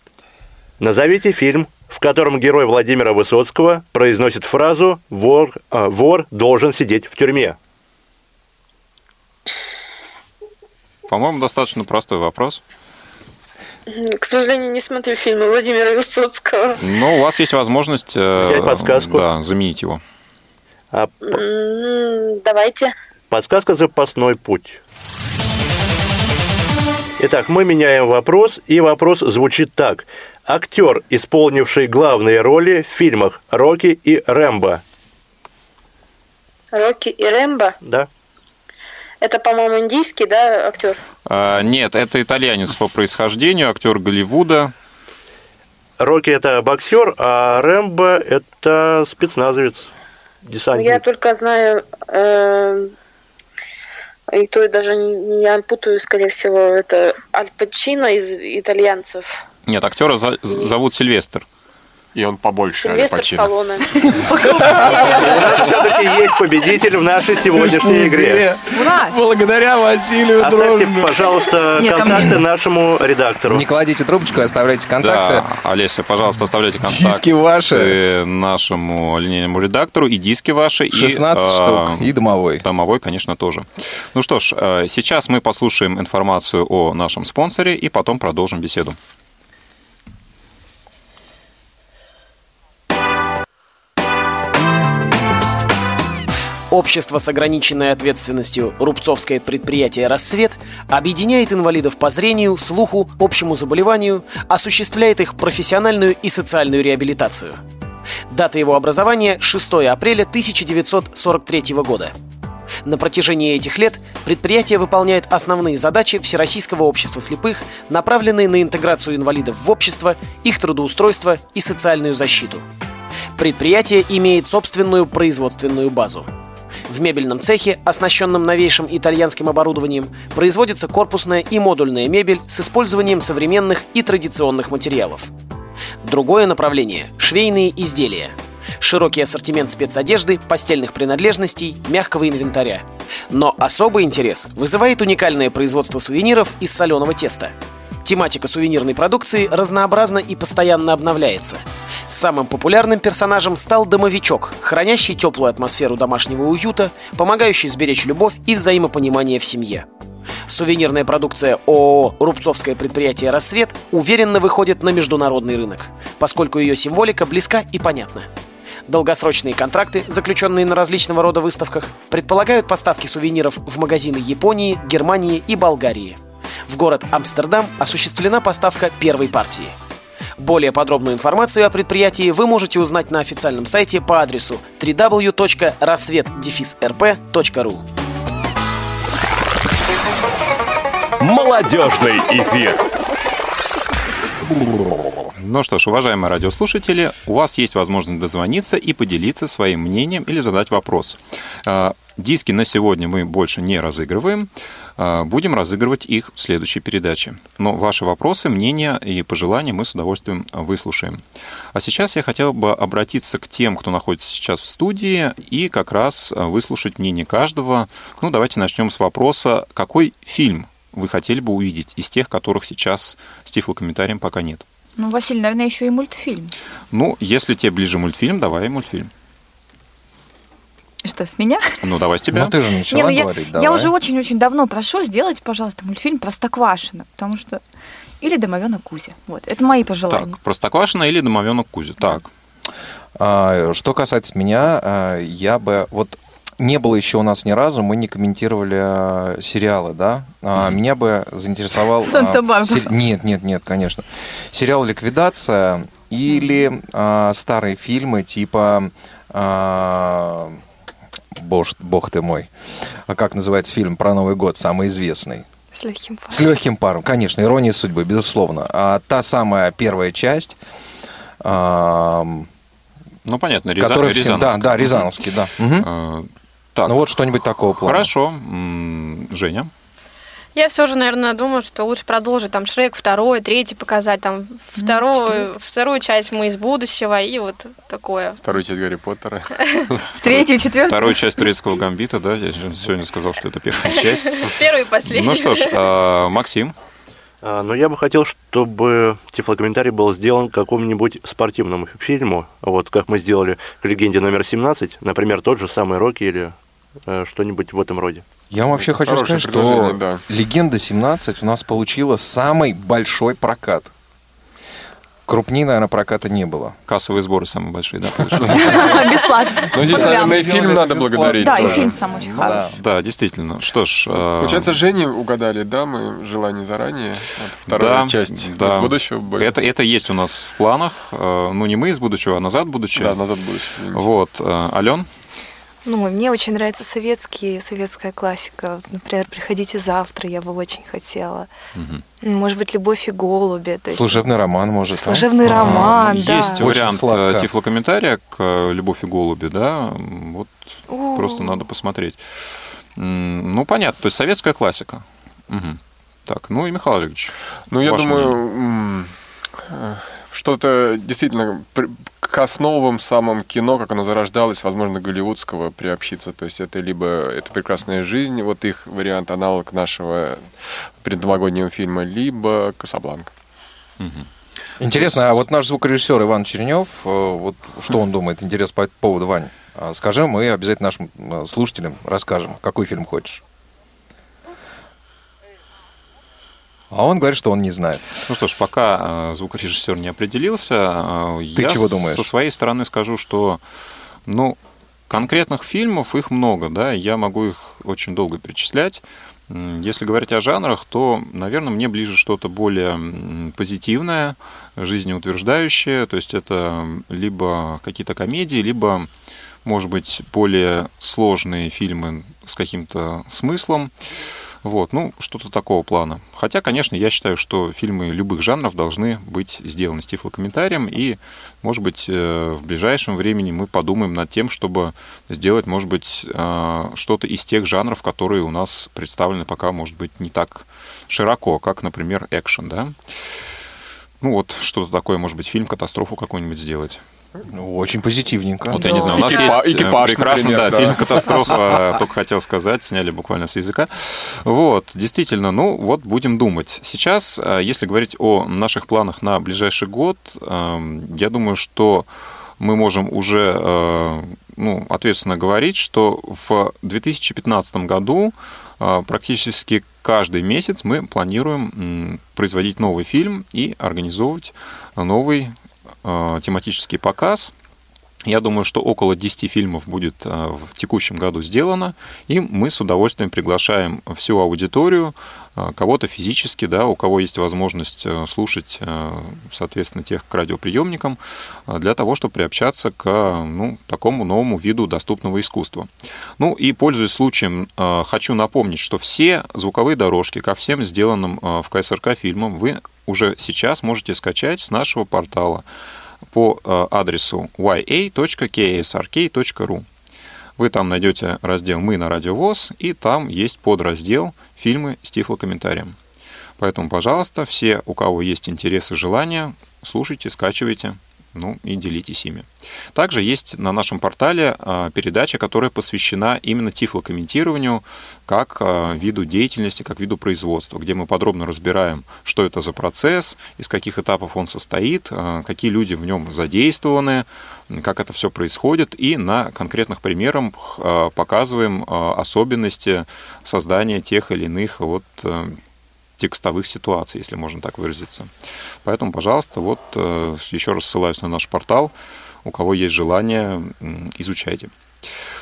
Назовите фильм, в котором герой Владимира Высоцкого произносит фразу «вор, а, вор должен сидеть в тюрьме». По-моему, достаточно простой вопрос. К сожалению, не смотрю фильмы Владимира Высоцкого. Но у вас есть возможность э, Взять подсказку. Да, заменить его. А Давайте. подсказка «Запасной путь». Итак, мы меняем вопрос, и вопрос звучит так. Актер, исполнивший главные роли в фильмах «Рокки» и «Рэмбо». Рокки и Рэмбо. Да? Это, по-моему, индийский, да, актер? А, нет, это итальянец по происхождению, актер Голливуда. Рокки – это боксер, а Рэмбо – это спецназовец, десантник. Я только знаю, э, и то и даже не, не я путаю, скорее всего, это Аль Пачино из итальянцев. Нет, актера за- зовут Сильвестр. И он побольше. У нас все-таки есть победитель в нашей сегодняшней игре. Благодаря Василию Оставьте, пожалуйста, контакты нашему редактору. Не кладите трубочку, оставляйте контакты. Да, Олеся, пожалуйста, оставляйте контакты Диски ваши. нашему линейному редактору и диски ваши. и, 16 э, штук. И домовой. Домовой, конечно, тоже. Ну что ж, э, сейчас мы послушаем информацию о нашем спонсоре и потом продолжим беседу. Общество с ограниченной ответственностью Рубцовское предприятие «Рассвет» объединяет инвалидов по зрению, слуху, общему заболеванию, осуществляет их профессиональную и социальную реабилитацию. Дата его образования – 6 апреля 1943 года. На протяжении этих лет предприятие выполняет основные задачи Всероссийского общества слепых, направленные на интеграцию инвалидов в общество, их трудоустройство и социальную защиту. Предприятие имеет собственную производственную базу. В мебельном цехе, оснащенном новейшим итальянским оборудованием, производится корпусная и модульная мебель с использованием современных и традиционных материалов. Другое направление – швейные изделия. Широкий ассортимент спецодежды, постельных принадлежностей, мягкого инвентаря. Но особый интерес вызывает уникальное производство сувениров из соленого теста. Тематика сувенирной продукции разнообразна и постоянно обновляется. Самым популярным персонажем стал домовичок, хранящий теплую атмосферу домашнего уюта, помогающий сберечь любовь и взаимопонимание в семье. Сувенирная продукция ООО «Рубцовское предприятие «Рассвет» уверенно выходит на международный рынок, поскольку ее символика близка и понятна. Долгосрочные контракты, заключенные на различного рода выставках, предполагают поставки сувениров в магазины Японии, Германии и Болгарии. В город Амстердам осуществлена поставка первой партии. Более подробную информацию о предприятии вы можете узнать на официальном сайте по адресу www.рассвет-рп.ру. Молодежный эфир. Ну что ж, уважаемые радиослушатели, у вас есть возможность дозвониться и поделиться своим мнением или задать вопрос. А, Диски на сегодня мы больше не разыгрываем. А, Будем разыгрывать их в следующей передаче. Но ваши вопросы, мнения и пожелания мы с удовольствием выслушаем. А сейчас я хотел бы обратиться к тем, кто находится сейчас в студии, и как раз выслушать мнение каждого. Ну, давайте начнем с вопроса, какой фильм вы хотели бы увидеть из тех, которых сейчас с тифлокомментарием пока нет? Ну, Василий, наверное, еще и мультфильм. Ну, если тебе ближе мультфильм, давай мультфильм. Что, с меня? Ну, давай с тебя. Ну, ты же начала Не, ну я, говорить, я давай. уже очень-очень давно прошу сделать, пожалуйста, мультфильм Простоквашино, потому что... Или Домовенок Кузя. Вот, это мои пожелания. Так, Простоквашино или Домовенок Кузя. Так. А, Что касается меня, а, я бы вот не было еще у нас ни разу, мы не комментировали а, сериалы, да? А, Меня бы заинтересовал... а, Санта-Барбара. се- Нет, нет, нет, конечно. Сериал «Ликвидация» или а, старые фильмы типа... а, Боже, бог ты мой. А как называется фильм про Новый год, самый известный? С легким паром. С легким паром, конечно, ирония судьбы, безусловно. А та самая первая часть, Ну, понятно, Ряза- которая всем- да, да, Рязановский, да. Мгм. Так. Ну вот что-нибудь такого плана. Хорошо. Женя? Я все же, наверное, думаю, что лучше продолжить там Шрек второй, третий показать, там вторую, вторую часть мы из будущего и вот такое. Вторую часть Гарри Поттера. Третью, четвертую. Вторую часть турецкого гамбита, да? Я сегодня сказал, что это первая часть. Первый и последний. Ну что ж, э, Максим. А, Но я бы хотел, чтобы тифлокомментарий был сделан к какому-нибудь спортивному фильму, вот как мы сделали к «Легенде номер 17», например, тот же самый «Рокки» или что-нибудь в этом роде. Я вам вообще хочу сказать, что да. «Легенда 17» у нас получила самый большой прокат. Крупнее, наверное, проката не было. Кассовые сборы самые большие, да? Бесплатно. Ну, здесь, наверное, и фильм надо благодарить. Да, и фильм сам очень хороший. Да, действительно. Что ж, э, Получается, Жене угадали, да, мы желание заранее. Вторая часть да. из будущего. Это, это есть у нас в планах. Э, Ну, не мы из будущего, а назад будущее. Да, назад будущее. Вот. э, Ален? Ну, мне очень нравится советские, советская классика. Например, «Приходите завтра» я бы очень хотела. Мгм. Может быть, «Любовь и голуби». То есть Служебный роман, может. а? Служебный А, роман, Ну, да. Есть Очень вариант сладко. э, тифлокомментария к э, «Любовь и голуби», да? Вот О. просто надо посмотреть. Ну, понятно, то есть советская классика. Мгм. Так, ну и Михаил Олегович. Ну, я думаю, мнение. Что-то действительно к основам самым кино, как оно зарождалось, возможно, голливудского приобщиться. То есть это либо это прекрасная жизнь, вот их вариант аналог нашего предновогоднего фильма, либо Касабланка. Интересно, а вот наш звукорежиссер Иван Чернев, э, вот что он думает, интересно по поводу, Вань? А Скажи, мы обязательно нашим э, слушателям расскажем, какой фильм хочешь. А он говорит, что он не знает. Ну что ж, пока э, звукорежиссер не определился, э, Ты я чего думаешь? со своей стороны скажу, что ну, конкретных фильмов их много, да, я могу их очень долго перечислять. Если говорить о жанрах, то, наверное, мне ближе что-то более позитивное, жизнеутверждающее, то есть это либо какие-то комедии, либо, может быть, более сложные фильмы с каким-то смыслом. Вот, ну, что-то такого плана. Хотя, конечно, я считаю, что фильмы любых жанров должны быть сделаны с тифлокомментарием, и, может быть, э, в ближайшем времени мы подумаем над тем, чтобы сделать, может быть, э, что-то из тех жанров, которые у нас представлены пока, может быть, не так широко, как, например, экшен, да? Ну, вот что-то такое, может быть, фильм, катастрофу какую-нибудь сделать. Ну, очень позитивненько. Вот я не знаю, у нас Экипа- есть э, экипаж, прекрасный например, да, да. фильм «Катастрофа», только хотел сказать, сняли буквально с языка. Вот, действительно, ну вот будем думать. Сейчас, э, если говорить о наших планах на ближайший год, эм, я думаю, что мы можем уже э, ну, ответственно говорить, что в 2015 году практически каждый месяц мы планируем производить новый фильм и организовывать новый тематический показ. Я думаю, что около 10 фильмов будет э, в текущем году сделано, и мы с удовольствием приглашаем всю аудиторию, э, кого-то физически, да, у кого есть возможность э, слушать, соответственно, тех к радиоприемникам, для того, чтобы приобщаться к ну, такому новому виду доступного искусства. Ну и, пользуясь случаем, хочу напомнить, что все звуковые дорожки ко всем сделанным в КСРК фильмам вы уже сейчас можете скачать с нашего портала по э, адресу ya.ksrk.ru. Вы там найдете раздел «Мы на радиовоз», и там есть подраздел «Фильмы с тифлокомментарием». Поэтому, пожалуйста, все, у кого есть интерес и желание, слушайте, скачивайте ну и делитесь ими. Также есть на нашем портале а, передача, которая посвящена именно тифлокомментированию как а, виду деятельности, как виду производства, где мы подробно разбираем, что это за процесс, из каких этапов он состоит, а, какие люди в нем задействованы, как это все происходит, и на конкретных примерах показываем особенности создания тех или иных вот текстовых ситуаций, если можно так выразиться. Поэтому, пожалуйста, вот э, еще раз ссылаюсь на наш портал. У кого есть желание, изучайте.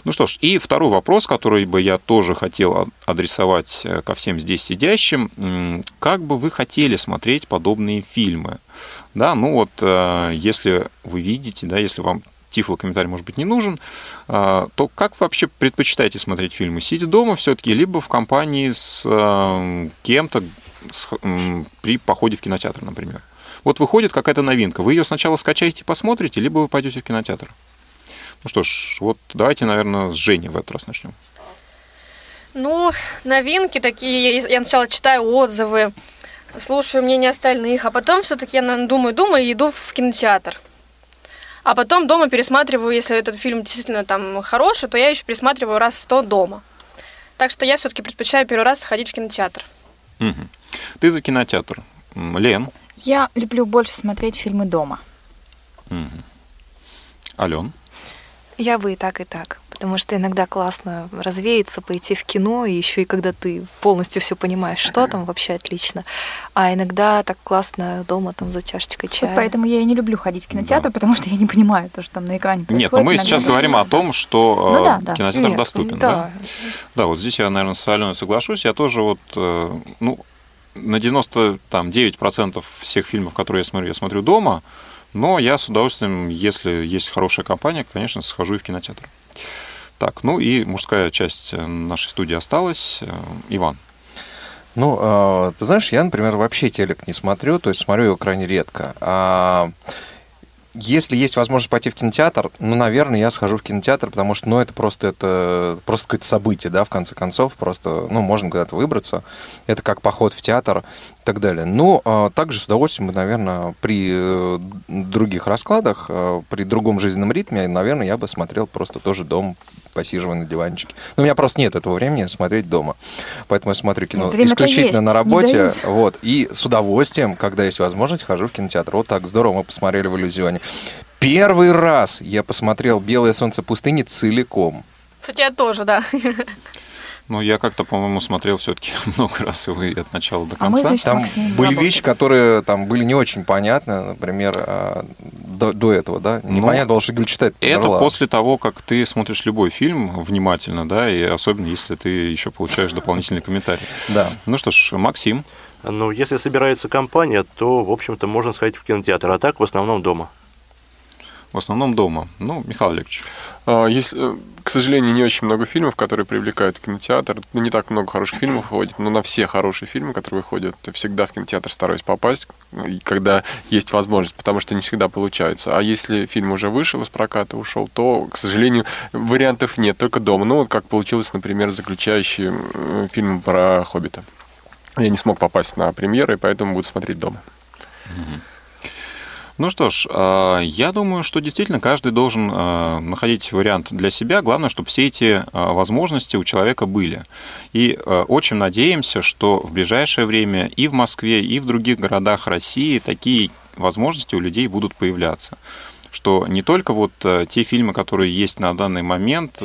Ну что ж, и второй вопрос, который бы я тоже хотел адресовать э, ко всем здесь сидящим. Как бы вы хотели смотреть подобные фильмы? Да, ну вот, э, если вы видите, да, если вам тифло комментарий, может быть, не нужен, а, то как вообще предпочитаете смотреть фильмы? Сидя дома все-таки, либо в компании с кем-то, при походе в кинотеатр, например. Вот выходит какая-то новинка, вы ее сначала скачаете, посмотрите, либо вы пойдете в кинотеатр. Ну что ж, вот давайте, наверное, с Женей в этот раз начнем. Ну, новинки такие, я сначала читаю отзывы, слушаю мнение остальных, а потом все-таки я думаю, думаю иду в кинотеатр. А потом дома пересматриваю, если этот фильм действительно там хороший, то я еще пересматриваю раз сто дома. Так что я все-таки предпочитаю первый раз сходить в кинотеатр. Угу. Ты за кинотеатр. Лен? Я люблю больше смотреть фильмы дома. Угу. Ален? Я бы и так, и так. Потому что иногда классно развеяться, пойти в кино, и еще и когда ты полностью все понимаешь, что там, вообще отлично. А иногда так классно дома там за чашечкой чая. Вот поэтому я и не люблю ходить в кинотеатр, да. потому что я не понимаю то, что там на экране происходит. Нет, но мы сейчас говорим о том, что ну, да, да. кинотеатр Нет, доступен. Да. да. Да, вот здесь я, наверное, с Аленой соглашусь. Я тоже вот, э, ну, на 99% всех фильмов, которые я смотрю, я смотрю дома, но я с удовольствием, если есть хорошая компания, конечно, схожу и в кинотеатр. Так, ну и мужская часть э, нашей студии осталась. Э, Иван. Ну, э, ты знаешь, я, например, вообще телек не смотрю, то есть смотрю его крайне редко. А если есть возможность пойти в кинотеатр, ну, наверное, я схожу в кинотеатр, потому что, ну, это просто, это просто какое-то событие, да, в конце концов, просто, ну, можно куда-то выбраться. Это как поход в театр и так далее. Но а, также с удовольствием, наверное, при э, других раскладах, при другом жизненном ритме, наверное, я бы смотрел просто тоже дом посиживая на диванчике. Но у меня просто нет этого времени смотреть дома. Поэтому я смотрю кино нет, исключительно на работе. Вот, и с удовольствием, когда есть возможность, хожу в кинотеатр. Вот так здорово мы посмотрели в иллюзионе. Первый раз я посмотрел «Белое солнце пустыни» целиком. Кстати, я тоже, да. Ну, я как-то, по-моему, смотрел все-таки много раз его и от начала до конца. А мы, значит, там были вещи, которые там были не очень понятны, например, а, до, до этого, да? Ну, Непонятно было, что читать. Это после того, как ты смотришь любой фильм внимательно, да, и особенно если ты еще получаешь дополнительный комментарий. Да. Ну что ж, Максим. Ну, если собирается компания, то, в общем-то, можно сходить в кинотеатр, а так в основном дома в основном дома. Ну, Михаил Олегович. А, есть, э, к сожалению, не очень много фильмов, которые привлекают кинотеатр. Ну, не так много хороших фильмов выходит, но на все хорошие фильмы, которые выходят, всегда в кинотеатр стараюсь попасть, когда есть возможность, потому что не всегда получается. А если фильм уже вышел из проката, ушел, то, к сожалению, вариантов нет, только дома. Ну, вот как получилось, например, заключающий фильм про Хоббита. Я не смог попасть на премьеры, поэтому буду смотреть дома. Угу. Ну что ж, а, я думаю, что действительно каждый должен а, находить вариант для себя. Главное, чтобы все эти а, возможности у человека были. И очень надеемся, что в ближайшее время и в Москве, и в других городах России такие возможности у людей будут появляться. Что не только вот те фильмы, которые есть на данный момент,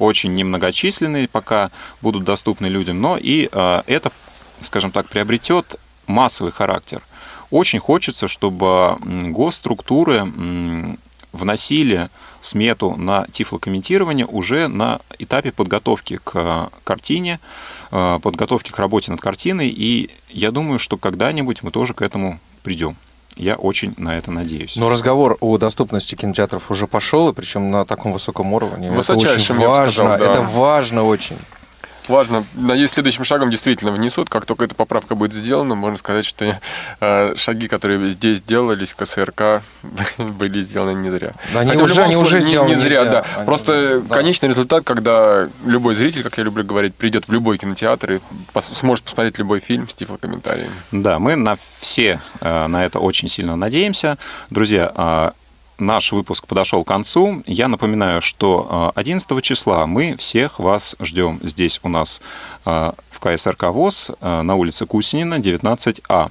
очень немногочисленные пока будут доступны людям, но и это, скажем так, приобретет массовый характер. Очень хочется, чтобы госструктуры вносили смету на тифлокомментирование уже на этапе подготовки к картине, э, подготовки к работе над картиной, и я думаю, что когда-нибудь мы тоже к этому придем. Я очень на это надеюсь. Но разговор о доступности кинотеатров уже пошел, и причем на таком высоком уровне. Это очень Высочайшем, я бы важно. сказал, да. Это важно очень. Важно. Надеюсь, следующим шагом действительно внесут. Как только эта поправка будет сделана, можно сказать, что э, шаги, которые здесь делались, КСРК, были сделаны не зря. Да, они Хотя в уже- они уже не- сделаны не, зря, да. Они Просто уже- да. конечный результат, когда любой зритель, как я люблю говорить, придет в любой кинотеатр и пос- сможет посмотреть любой фильм с тифлокомментариями. Да, мы на все э, на это очень сильно надеемся. Друзья, а, наш выпуск подошел к концу. Я напоминаю, что э, 11 числа мы всех вас ждем здесь у нас э, в КСРК ВОЗ э, на улице Кусинина, 19А.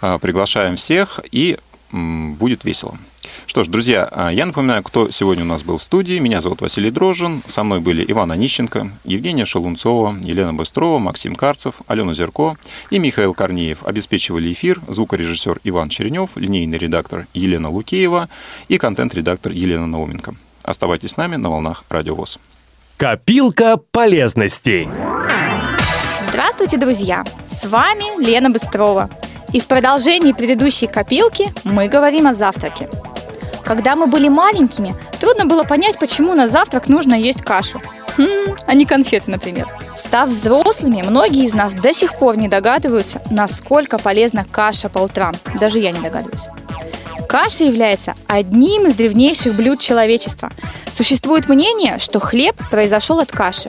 Э, Приглашаем всех и будет весело. Что ж, друзья, а, я напоминаю, кто сегодня у нас был в студии. Меня зовут Василий Дрожин. Со мной были Иван Онищенко, Евгения Шалунцова, Елена Быстрова, Максим Карцев, Алена Зерко и Михаил Корнеев. Обеспечивали эфир звукорежиссер Иван Черенев, линейный редактор Елена Лукеева и контент-редактор Елена Науменко. Оставайтесь с нами на волнах Радио ВОЗ. Копилка полезностей. Здравствуйте, друзья! С вами Лена Быстрова. И в продолжении предыдущей копилки мы говорим о завтраке. Когда мы были маленькими, трудно было понять, почему на завтрак нужно есть кашу. Хм, а не конфеты, например. Став взрослыми, многие из нас до сих пор не догадываются, насколько полезна каша по утрам. Даже я не догадываюсь. Каша является одним из древнейших блюд человечества. Существует мнение, что хлеб произошел от каши.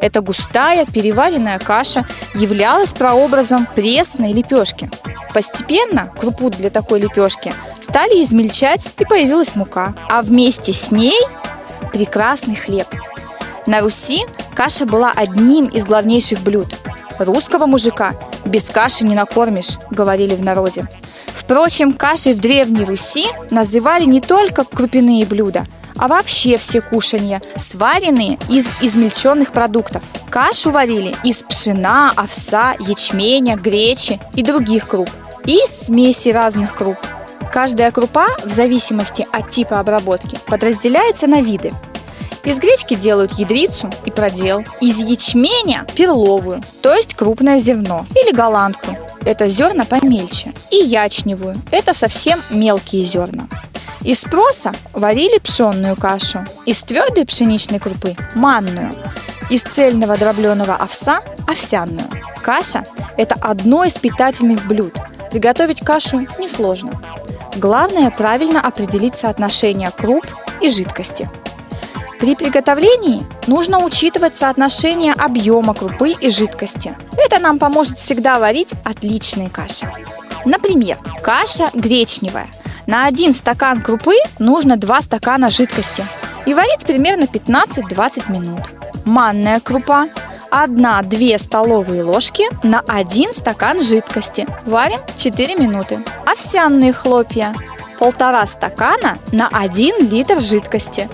Эта густая переваренная каша являлась прообразом пресной лепешки. Постепенно крупу для такой лепешки стали измельчать и появилась мука, а вместе с ней прекрасный хлеб. На Руси каша была одним из главнейших блюд. Русского мужика без каши не накормишь, говорили в народе. Впрочем, кашей в Древней Руси называли не только крупяные блюда, а вообще все кушанья, сваренные из измельченных продуктов. Кашу варили из пшена, овса, ячменя, гречи и других круп, и смеси разных круп. Каждая крупа, в зависимости от типа обработки, подразделяется на виды. Из гречки делают ядрицу и продел. Из ячменя – перловую, то есть крупное зерно, или голландку. Это зерна помельче. И ячневую – это совсем мелкие зерна. Из проса варили пшенную кашу. Из твердой пшеничной крупы – манную. Из цельного дробленого овса – овсяную. Каша – это одно из питательных блюд. Приготовить кашу несложно. Главное правильно определить соотношение круп и жидкости. При приготовлении нужно учитывать соотношение объема крупы и жидкости. Это нам поможет всегда варить отличные каши. Например, каша гречневая. На один стакан крупы нужно 2 стакана жидкости. И варить примерно 15-20 минут. Манная крупа 1-2 столовые ложки на 1 стакан жидкости. Варим 4 минуты. Овсяные хлопья полтора стакана на 1 литр жидкости.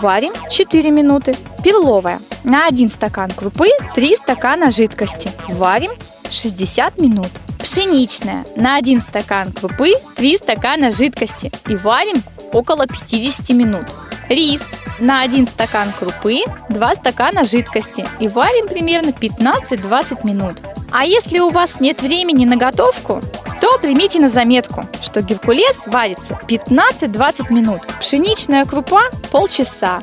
Варим 4 минуты. Перловая. На 1 стакан крупы 3 стакана жидкости. Варим 60 минут. Пшеничная. На 1 стакан крупы 3 стакана жидкости. И варим около 50 минут. Рис. На 1 стакан крупы 2 стакана жидкости. И варим примерно 15-20 минут. А если у вас нет времени на готовку, то примите на заметку, что геркулес варится 15-20 минут, пшеничная крупа – полчаса,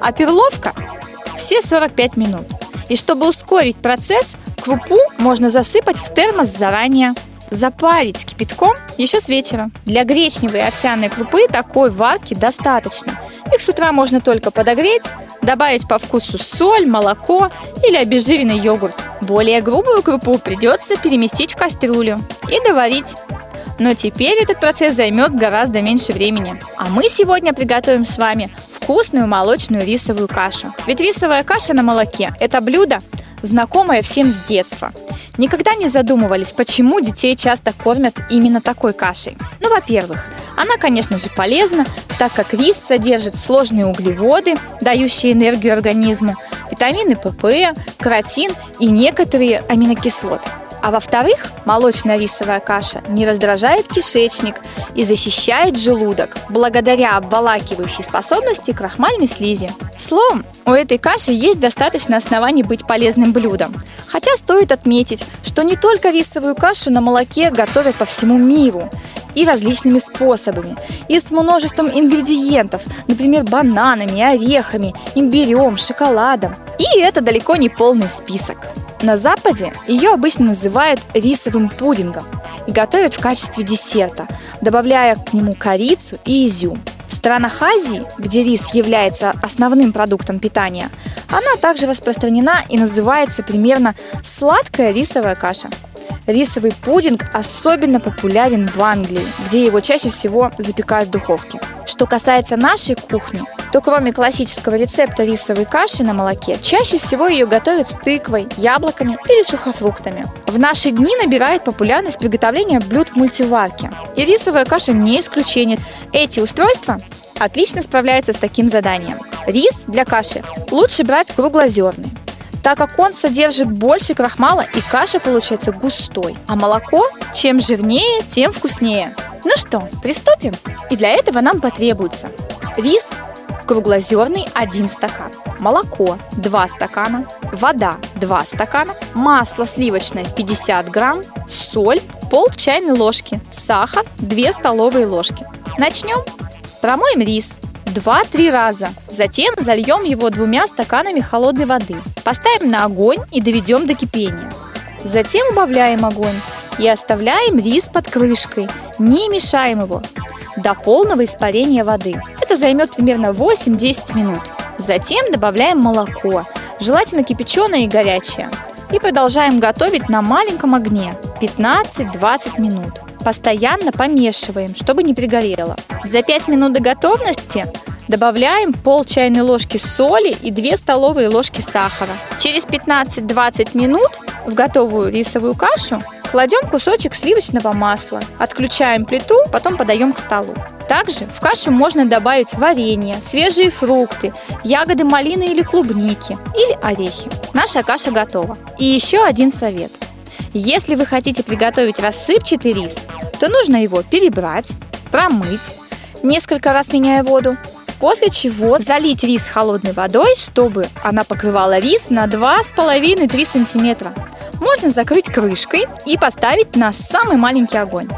а перловка – все 45 минут. И чтобы ускорить процесс, крупу можно засыпать в термос заранее, запарить кипятком еще с вечера. Для гречневой и овсяной крупы такой варки достаточно. Их с утра можно только подогреть, добавить по вкусу соль, молоко или обезжиренный йогурт. Более грубую крупу придется переместить в кастрюлю и доварить. Но теперь этот процесс займет гораздо меньше времени. А мы сегодня приготовим с вами вкусную молочную рисовую кашу. Ведь рисовая каша на молоке – это блюдо, знакомое всем с детства. Никогда не задумывались, почему детей часто кормят именно такой кашей. Ну, во-первых, она, конечно же, полезна, так как рис содержит сложные углеводы, дающие энергию организму, витамины ПП, каротин и некоторые аминокислоты. А во-вторых, молочная рисовая каша не раздражает кишечник и защищает желудок благодаря обволакивающей способности крахмальной слизи. Словом, у этой каши есть достаточно оснований быть полезным блюдом. Хотя стоит отметить, что не только рисовую кашу на молоке готовят по всему миру и различными способами, и с множеством ингредиентов, например, бананами, орехами, имбирем, шоколадом. И это далеко не полный список. На Западе ее обычно называют рисовым пудингом и готовят в качестве десерта, добавляя к нему корицу и изюм. В странах Азии, где рис является основным продуктом питания, она также распространена и называется примерно сладкая рисовая каша. Рисовый пудинг особенно популярен в Англии, где его чаще всего запекают в духовке. Что касается нашей кухни, то кроме классического рецепта рисовой каши на молоке, чаще всего ее готовят с тыквой, яблоками или сухофруктами. В наши дни набирает популярность приготовление блюд в мультиварке. И рисовая каша не исключение. Эти устройства отлично справляются с таким заданием. Рис для каши лучше брать круглозерный, так как он содержит больше крахмала и каша получается густой. А молоко чем жирнее, тем вкуснее. Ну что, приступим? И для этого нам потребуется рис круглозерный 1 стакан, молоко 2 стакана, вода 2 стакана, масло сливочное 50 грамм, соль пол чайной ложки, сахар 2 столовые ложки. Начнем. Промоем рис 2-3 раза. Затем зальем его двумя стаканами холодной воды. Поставим на огонь и доведем до кипения. Затем убавляем огонь и оставляем рис под крышкой, не мешаем его до полного испарения воды. Это займет примерно 8-10 минут. Затем добавляем молоко, желательно кипяченое и горячее. И продолжаем готовить на маленьком огне 15-20 минут. Постоянно помешиваем, чтобы не пригорело. За 5 минут до готовности добавляем пол чайной ложки соли и 2 столовые ложки сахара. Через 15-20 минут в готовую рисовую кашу кладем кусочек сливочного масла, отключаем плиту, потом подаем к столу. Также в кашу можно добавить варенье, свежие фрукты, ягоды малины или клубники, или орехи. Наша каша готова. И еще один совет. Если вы хотите приготовить рассыпчатый рис, то нужно его перебрать, промыть, несколько раз меняя воду, после чего залить рис холодной водой, чтобы она покрывала рис на 2,5-3 сантиметра. Можно закрыть крышкой и поставить на самый маленький огонь.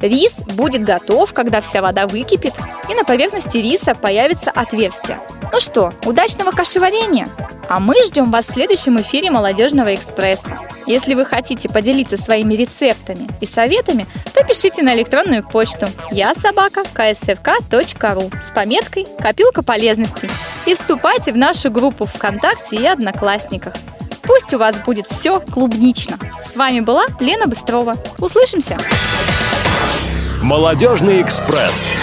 Рис будет готов, когда вся вода выкипит, и на поверхности риса появится отверстие. Ну что, удачного кашеварения! А мы ждем вас в следующем эфире «Молодежного экспресса». Если вы хотите поделиться своими рецептами и советами, то пишите на электронную почту я собака ksfk.ru с пометкой «Копилка полезностей» и вступайте в нашу группу ВКонтакте и Одноклассниках. Пусть у вас будет все клубнично. С вами была Лена Быстрова. Услышимся! Молодежный экспресс.